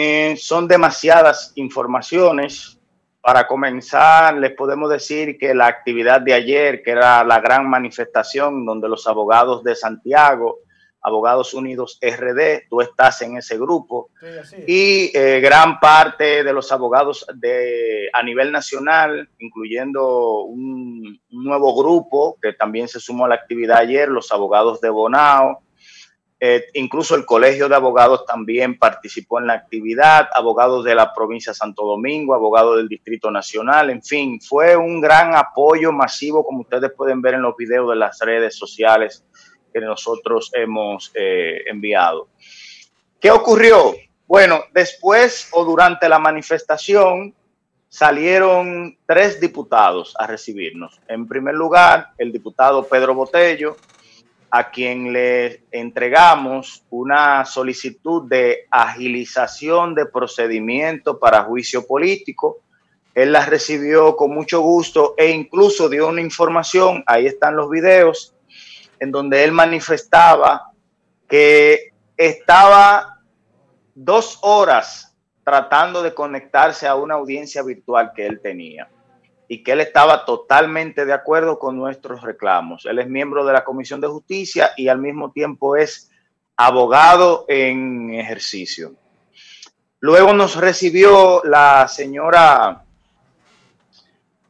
eh, son demasiadas informaciones. Para comenzar, les podemos decir que la actividad de ayer, que era la gran manifestación donde los abogados de Santiago, Abogados Unidos RD, tú estás en ese grupo, y eh, gran parte de los abogados de, a nivel nacional, incluyendo un, un nuevo grupo que también se sumó a la actividad ayer, los abogados de Bonao, eh, incluso el Colegio de Abogados también participó en la actividad, abogados de la provincia de Santo Domingo, abogados del Distrito Nacional, en fin, fue un gran apoyo masivo, como ustedes pueden ver en los videos de las redes sociales que nosotros hemos eh, enviado. ¿Qué ocurrió? Bueno, después o durante la manifestación salieron tres diputados a recibirnos. En primer lugar, el diputado Pedro Botello, a quien le entregamos una solicitud de agilización de procedimiento para juicio político. Él las recibió con mucho gusto e incluso dio una información, ahí están los videos, en donde él manifestaba que estaba dos horas tratando de conectarse a una audiencia virtual que él tenía y que él estaba totalmente de acuerdo con nuestros reclamos. Él es miembro de la Comisión de Justicia y al mismo tiempo es abogado en ejercicio. Luego nos recibió la señora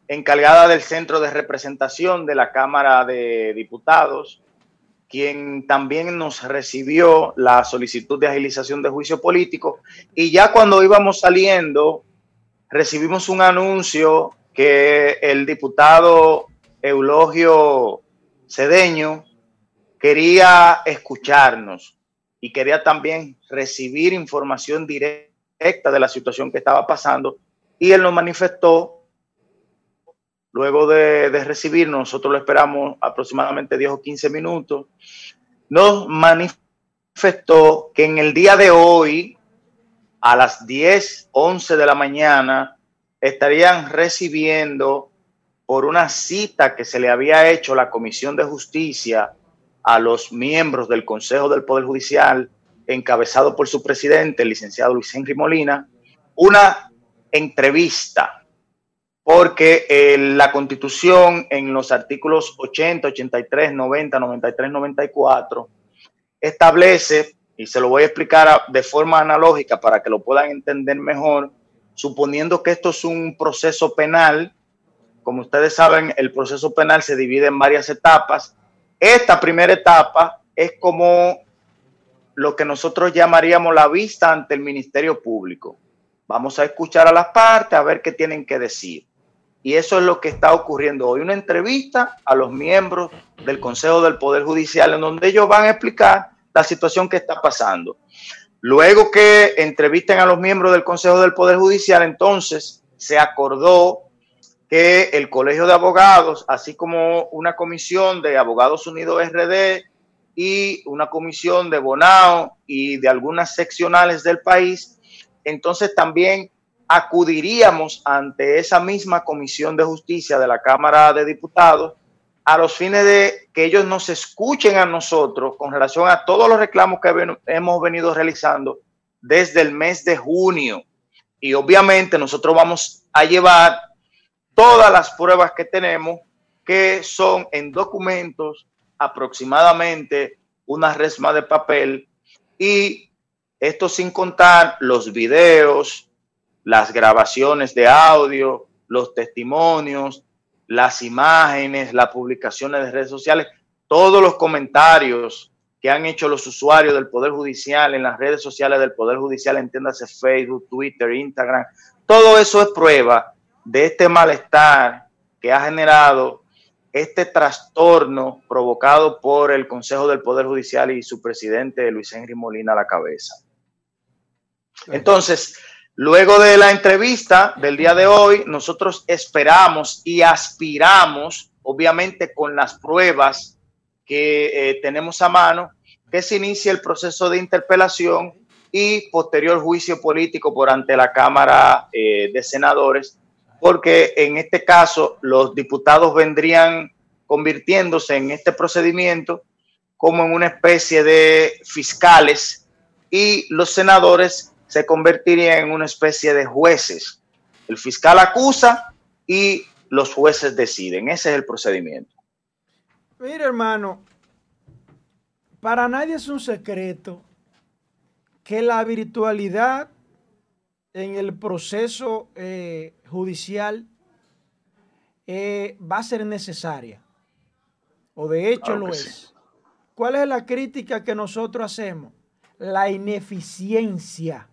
encargada del centro de representación de la Cámara de Diputados, quien también nos recibió la solicitud de agilización de juicio político. Y ya cuando íbamos saliendo, recibimos un anuncio que el diputado Eulogio Cedeño quería escucharnos y quería también recibir información directa de la situación que estaba pasando. Y él nos manifestó, luego de, recibirnos, nosotros lo esperamos aproximadamente 10 o 15 minutos, nos manifestó que en el día de hoy, a las 10, 11 de la mañana, estarían recibiendo por una cita que se le había hecho la Comisión de Justicia a los miembros del Consejo del Poder Judicial, encabezado por su presidente, el licenciado Luis Henry Molina, una entrevista, porque eh, la Constitución en los artículos 80, 83, 90, 93, 94 establece, y se lo voy a explicar de forma analógica para que lo puedan entender mejor, suponiendo que esto es un proceso penal, como ustedes saben, el proceso penal se divide en varias etapas. Esta primera etapa es como lo que nosotros llamaríamos la vista ante el Ministerio Público. Vamos a escuchar a las partes, a ver qué tienen que decir. Y eso es lo que está ocurriendo hoy, una entrevista a los miembros del Consejo del Poder Judicial en donde ellos van a explicar la situación que está pasando. Luego que entrevisten a los miembros del Consejo del Poder Judicial, entonces se acordó que el Colegio de Abogados, así como una comisión de Abogados Unidos RD y una comisión de Bonao y de algunas seccionales del país, entonces también acudiríamos ante esa misma comisión de justicia de la Cámara de Diputados a los fines de que ellos nos escuchen a nosotros con relación a todos los reclamos que hemos venido realizando desde el mes de junio. Y obviamente nosotros vamos a llevar todas las pruebas que tenemos, que son en documentos aproximadamente una resma de papel y esto sin contar los videos, las grabaciones de audio, los testimonios, las imágenes, las publicaciones de redes sociales, todos los comentarios que han hecho los usuarios del Poder Judicial en las redes sociales del Poder Judicial, entiéndase Facebook, Twitter, Instagram, todo eso es prueba de este malestar que ha generado este trastorno provocado por el Consejo del Poder Judicial y su presidente Luis Henry Molina a la cabeza. Entonces, Luego de la entrevista del día de hoy, nosotros esperamos y aspiramos, obviamente con las pruebas que eh, tenemos a mano, que se inicie el proceso de interpelación y posterior juicio político por ante la Cámara eh, de Senadores, porque en este caso los diputados vendrían convirtiéndose en este procedimiento como en una especie de fiscales y los senadores se convertiría en una especie de jueces. El fiscal acusa y los jueces deciden. Ese es el procedimiento. Mire, hermano, para nadie es un secreto que la virtualidad en el proceso eh, judicial eh, va a ser necesaria. O de hecho lo es. ¿Cuál es la crítica que nosotros hacemos? La ineficiencia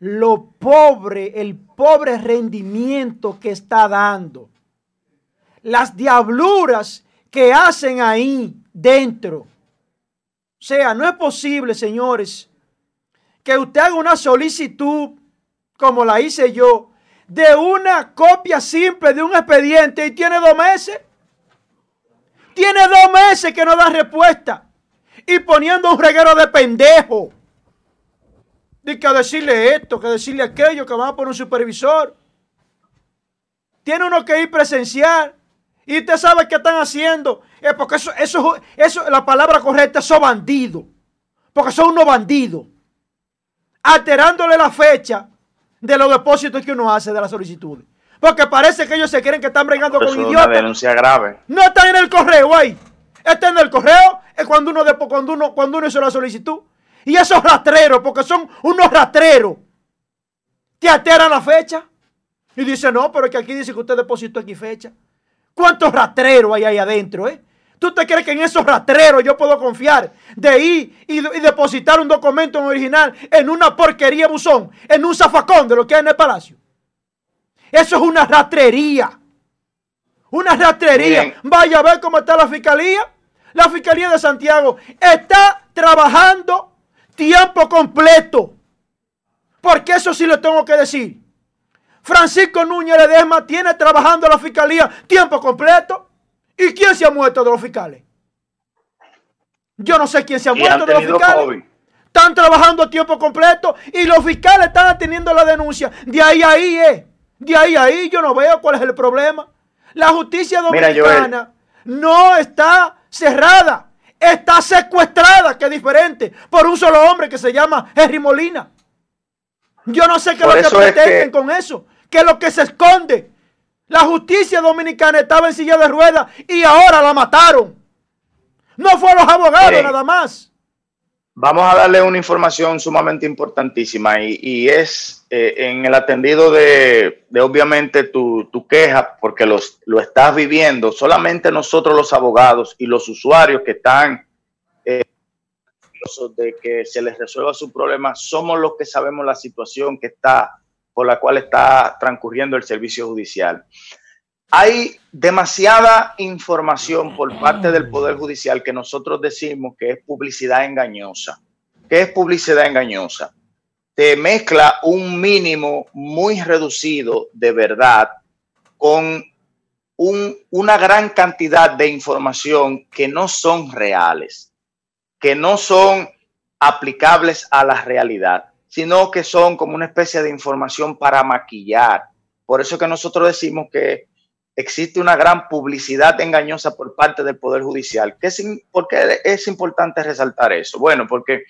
lo pobre, el pobre rendimiento que está dando. Las diabluras que hacen ahí dentro. O sea, no es posible, señores, que usted haga una solicitud, como la hice yo, de una copia simple de un expediente y tiene dos meses. Tiene dos meses que no da respuesta. Y poniendo un reguero de pendejo que a decirle esto, que decirle aquello, que van a poner un supervisor. tiene uno que ir presencial. Y usted sabe qué están haciendo. Porque eso, eso, eso, la palabra correcta, son bandidos. Porque son unos bandidos. Alterándole la fecha de los depósitos que uno hace de las solicitudes. Porque parece que ellos se creen que están bregando con idiotas. Es una denuncia grave. No está en el correo ahí. Está en el correo. Es cuando uno, cuando uno, cuando uno hizo la solicitud. Y esos rastreros, porque son unos rastreros, te alteran la fecha. Y dice, no, pero es que aquí dice que usted depositó aquí fecha. ¿Cuántos rastreros hay ahí adentro, eh? ¿Tú te crees que en esos rastreros yo puedo confiar de ir y, depositar un documento en original en una porquería buzón, en un zafacón de lo que hay en el palacio? Eso es una rastrería. Una rastrería. Vaya a ver cómo está la fiscalía. La fiscalía de Santiago está trabajando tiempo completo. Porque eso sí lo tengo que decir. Francisco Núñez Ledesma tiene trabajando la fiscalía tiempo completo. ¿Y quién se ha muerto de los fiscales? Yo no sé quién se ha muerto de los fiscales. Están trabajando a tiempo completo y los fiscales están atendiendo la denuncia. De ahí a ahí, eh. De ahí a ahí yo no veo cuál es el problema. La justicia dominicana no está cerrada. Está secuestrada, que es diferente, por un solo hombre que se llama Henry Molina. Yo no sé qué es lo que pretenden con eso. ¿Qué es lo que se esconde? La justicia dominicana estaba en silla de ruedas y ahora la mataron. No fue los abogados nada más. Vamos a darle una información sumamente importantísima y, es eh, en el atendido de, obviamente tu, queja, porque los, lo estás viviendo, solamente nosotros los abogados y los usuarios que están eh, de que se les resuelva su problema, somos los que sabemos la situación que está por la cual está transcurriendo el servicio judicial. Hay demasiada información por parte del Poder Judicial que nosotros decimos que es publicidad engañosa. ¿Qué es publicidad engañosa? Te mezcla un mínimo muy reducido de verdad con una gran cantidad de información que no son reales, que no son aplicables a la realidad sino que son como una especie de información para maquillar. Por eso que nosotros decimos que existe una gran publicidad engañosa por parte del Poder Judicial. ¿Qué ¿Por qué es importante resaltar eso? Bueno, porque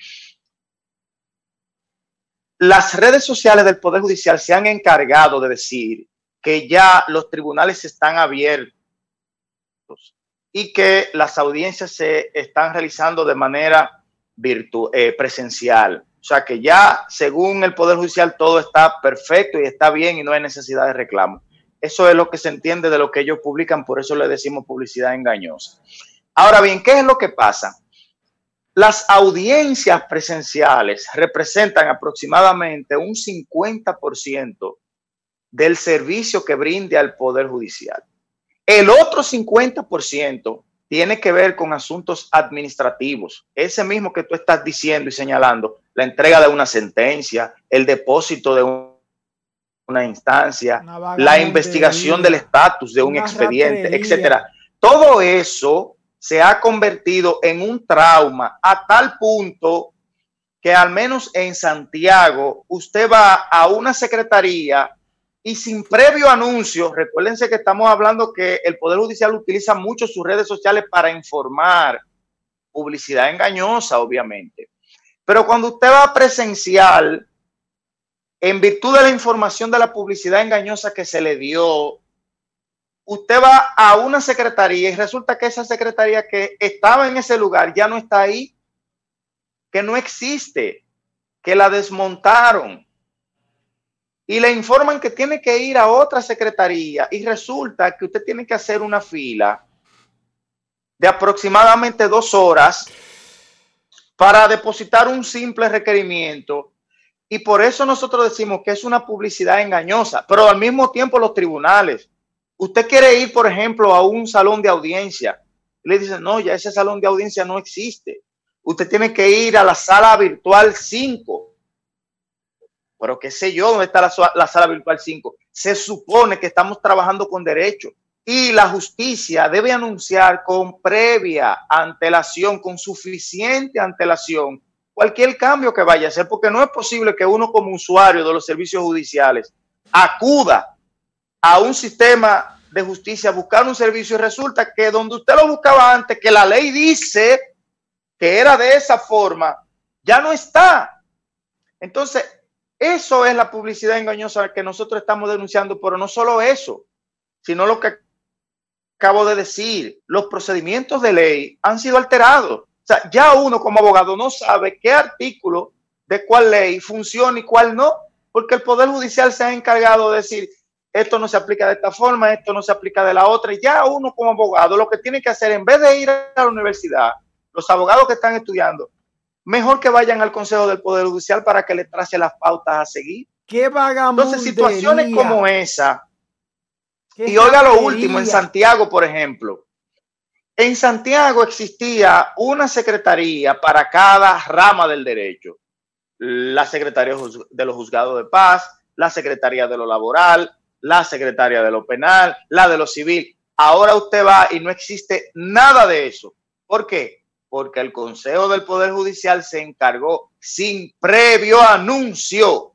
las redes sociales del Poder Judicial se han encargado de decir que ya los tribunales están abiertos y que las audiencias se están realizando de manera virtual, eh, presencial. O sea que ya, según el Poder Judicial, todo está perfecto y está bien y no hay necesidad de reclamo. Eso es lo que se entiende de lo que ellos publican, por eso le decimos publicidad engañosa. Ahora bien, ¿qué es lo que pasa? Las audiencias presenciales representan aproximadamente un 50% del servicio que brinde al Poder Judicial. El otro 50% tiene que ver con asuntos administrativos. Ese mismo que tú estás diciendo y señalando, la entrega de una sentencia, el depósito de una instancia, la investigación del estatus de un expediente, etcétera. Todo eso se ha convertido en un trauma a tal punto que al menos en Santiago usted va a una secretaría y sin previo anuncio, recuérdense que estamos hablando que el Poder Judicial utiliza mucho sus redes sociales para informar, publicidad engañosa, obviamente. Pero cuando usted va presencial, en virtud de la información de la publicidad engañosa que se le dio, usted va a una secretaría y resulta que esa secretaría que estaba en ese lugar ya no está ahí, que no existe, que la desmontaron. Y le informan que tiene que ir a otra secretaría y resulta que usted tiene que hacer una fila de aproximadamente dos horas para depositar un simple requerimiento. Y por eso nosotros decimos que es una publicidad engañosa, pero al mismo tiempo los tribunales. Usted quiere ir, por ejemplo, a un salón de audiencia. le dicen, no, ya ese salón de audiencia no existe. Usted tiene que ir a la sala virtual 5. Pero qué sé yo, ¿dónde está la, la sala virtual 5? Se supone que estamos trabajando con derecho y la justicia debe anunciar con previa antelación, con suficiente antelación, cualquier cambio que vaya a hacer, porque no es posible que uno como usuario de los servicios judiciales acuda a un sistema de justicia buscar un servicio y resulta que donde usted lo buscaba antes, que la ley dice que era de esa forma, ya no está. Entonces, eso es la publicidad engañosa que nosotros estamos denunciando, pero no solo eso, sino lo que acabo de decir, los procedimientos de ley han sido alterados. O sea, ya uno como abogado no sabe qué artículo de cuál ley funciona y cuál no, porque el Poder Judicial se ha encargado de decir, esto no se aplica de esta forma, esto no se aplica de la otra, y ya uno como abogado lo que tiene que hacer, en vez de ir a la universidad, los abogados que están estudiando, mejor que vayan al Consejo del Poder Judicial para que le trace las pautas a seguir. ¿Qué Entonces, situaciones como esa, y oiga lo último, en Santiago, por ejemplo, en Santiago existía una secretaría para cada rama del derecho. La Secretaría de los Juzgados de Paz, la Secretaría de lo Laboral, la Secretaría de lo Penal, la de lo Civil. Ahora usted va y no existe nada de eso. ¿Por qué? Porque el Consejo del Poder Judicial se encargó sin previo anuncio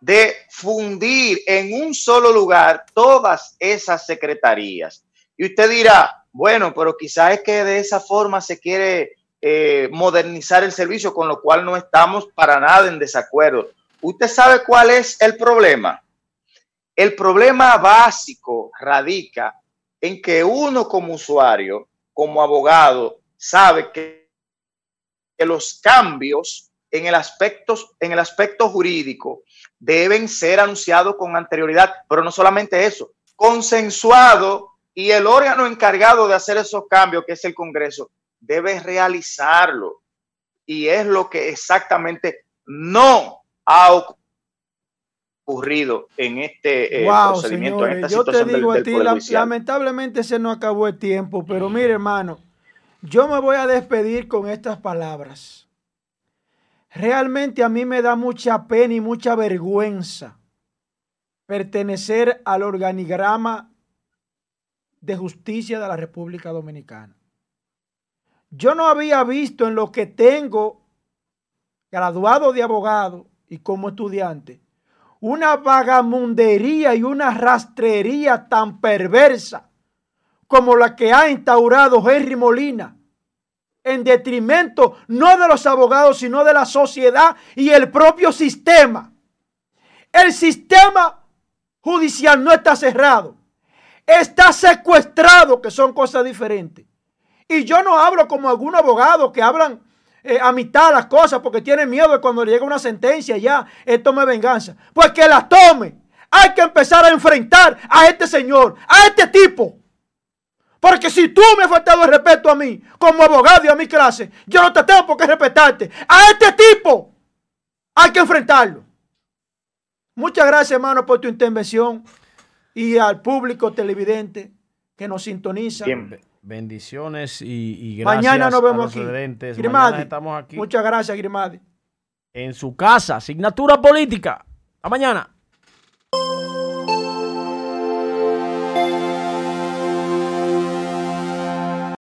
de fundir en un solo lugar todas esas secretarías. Y usted dirá, bueno, pero quizás es que de esa forma se quiere eh, modernizar el servicio, con lo cual no estamos para nada en desacuerdo. ¿Usted sabe cuál es el problema? El problema básico radica en que uno como usuario, como abogado, sabe que, que los cambios en el, aspecto, en el aspecto jurídico deben ser anunciados con anterioridad, pero no solamente eso, consensuado y el órgano encargado de hacer esos cambios, que es el Congreso, debe realizarlo. Y es lo que exactamente no ha ocurrido en este eh, procedimiento. en esta yo te digo a ti, lamentablemente se nos acabó el tiempo, pero mire hermano, yo me voy a despedir con estas palabras. Realmente a mí me da mucha pena y mucha vergüenza pertenecer al organigrama de justicia de la República Dominicana. Yo no había visto en lo que tengo graduado de abogado y como estudiante una vagamundería y una rastrería tan perversa como la que ha instaurado Henry Molina en detrimento no de los abogados, sino de la sociedad y el propio sistema. El sistema judicial no está cerrado, está secuestrado, que son cosas diferentes. Y yo no hablo como algún abogado que hablan eh, a mitad las cosas porque tienen miedo de cuando llega una sentencia ya, esto me venganza. Pues que la tome. Hay que empezar a enfrentar a este señor, a este tipo. Porque si tú me has faltado el respeto a mí, como abogado y a mi clase, yo no te tengo por qué respetarte. A este tipo hay que enfrentarlo. Muchas gracias, hermano, por tu intervención y al público televidente que nos sintoniza. Bendiciones y, gracias. Mañana nos vemos aquí. Mañana estamos aquí. Muchas gracias, Grimadi. En su casa, asignatura política. A mañana.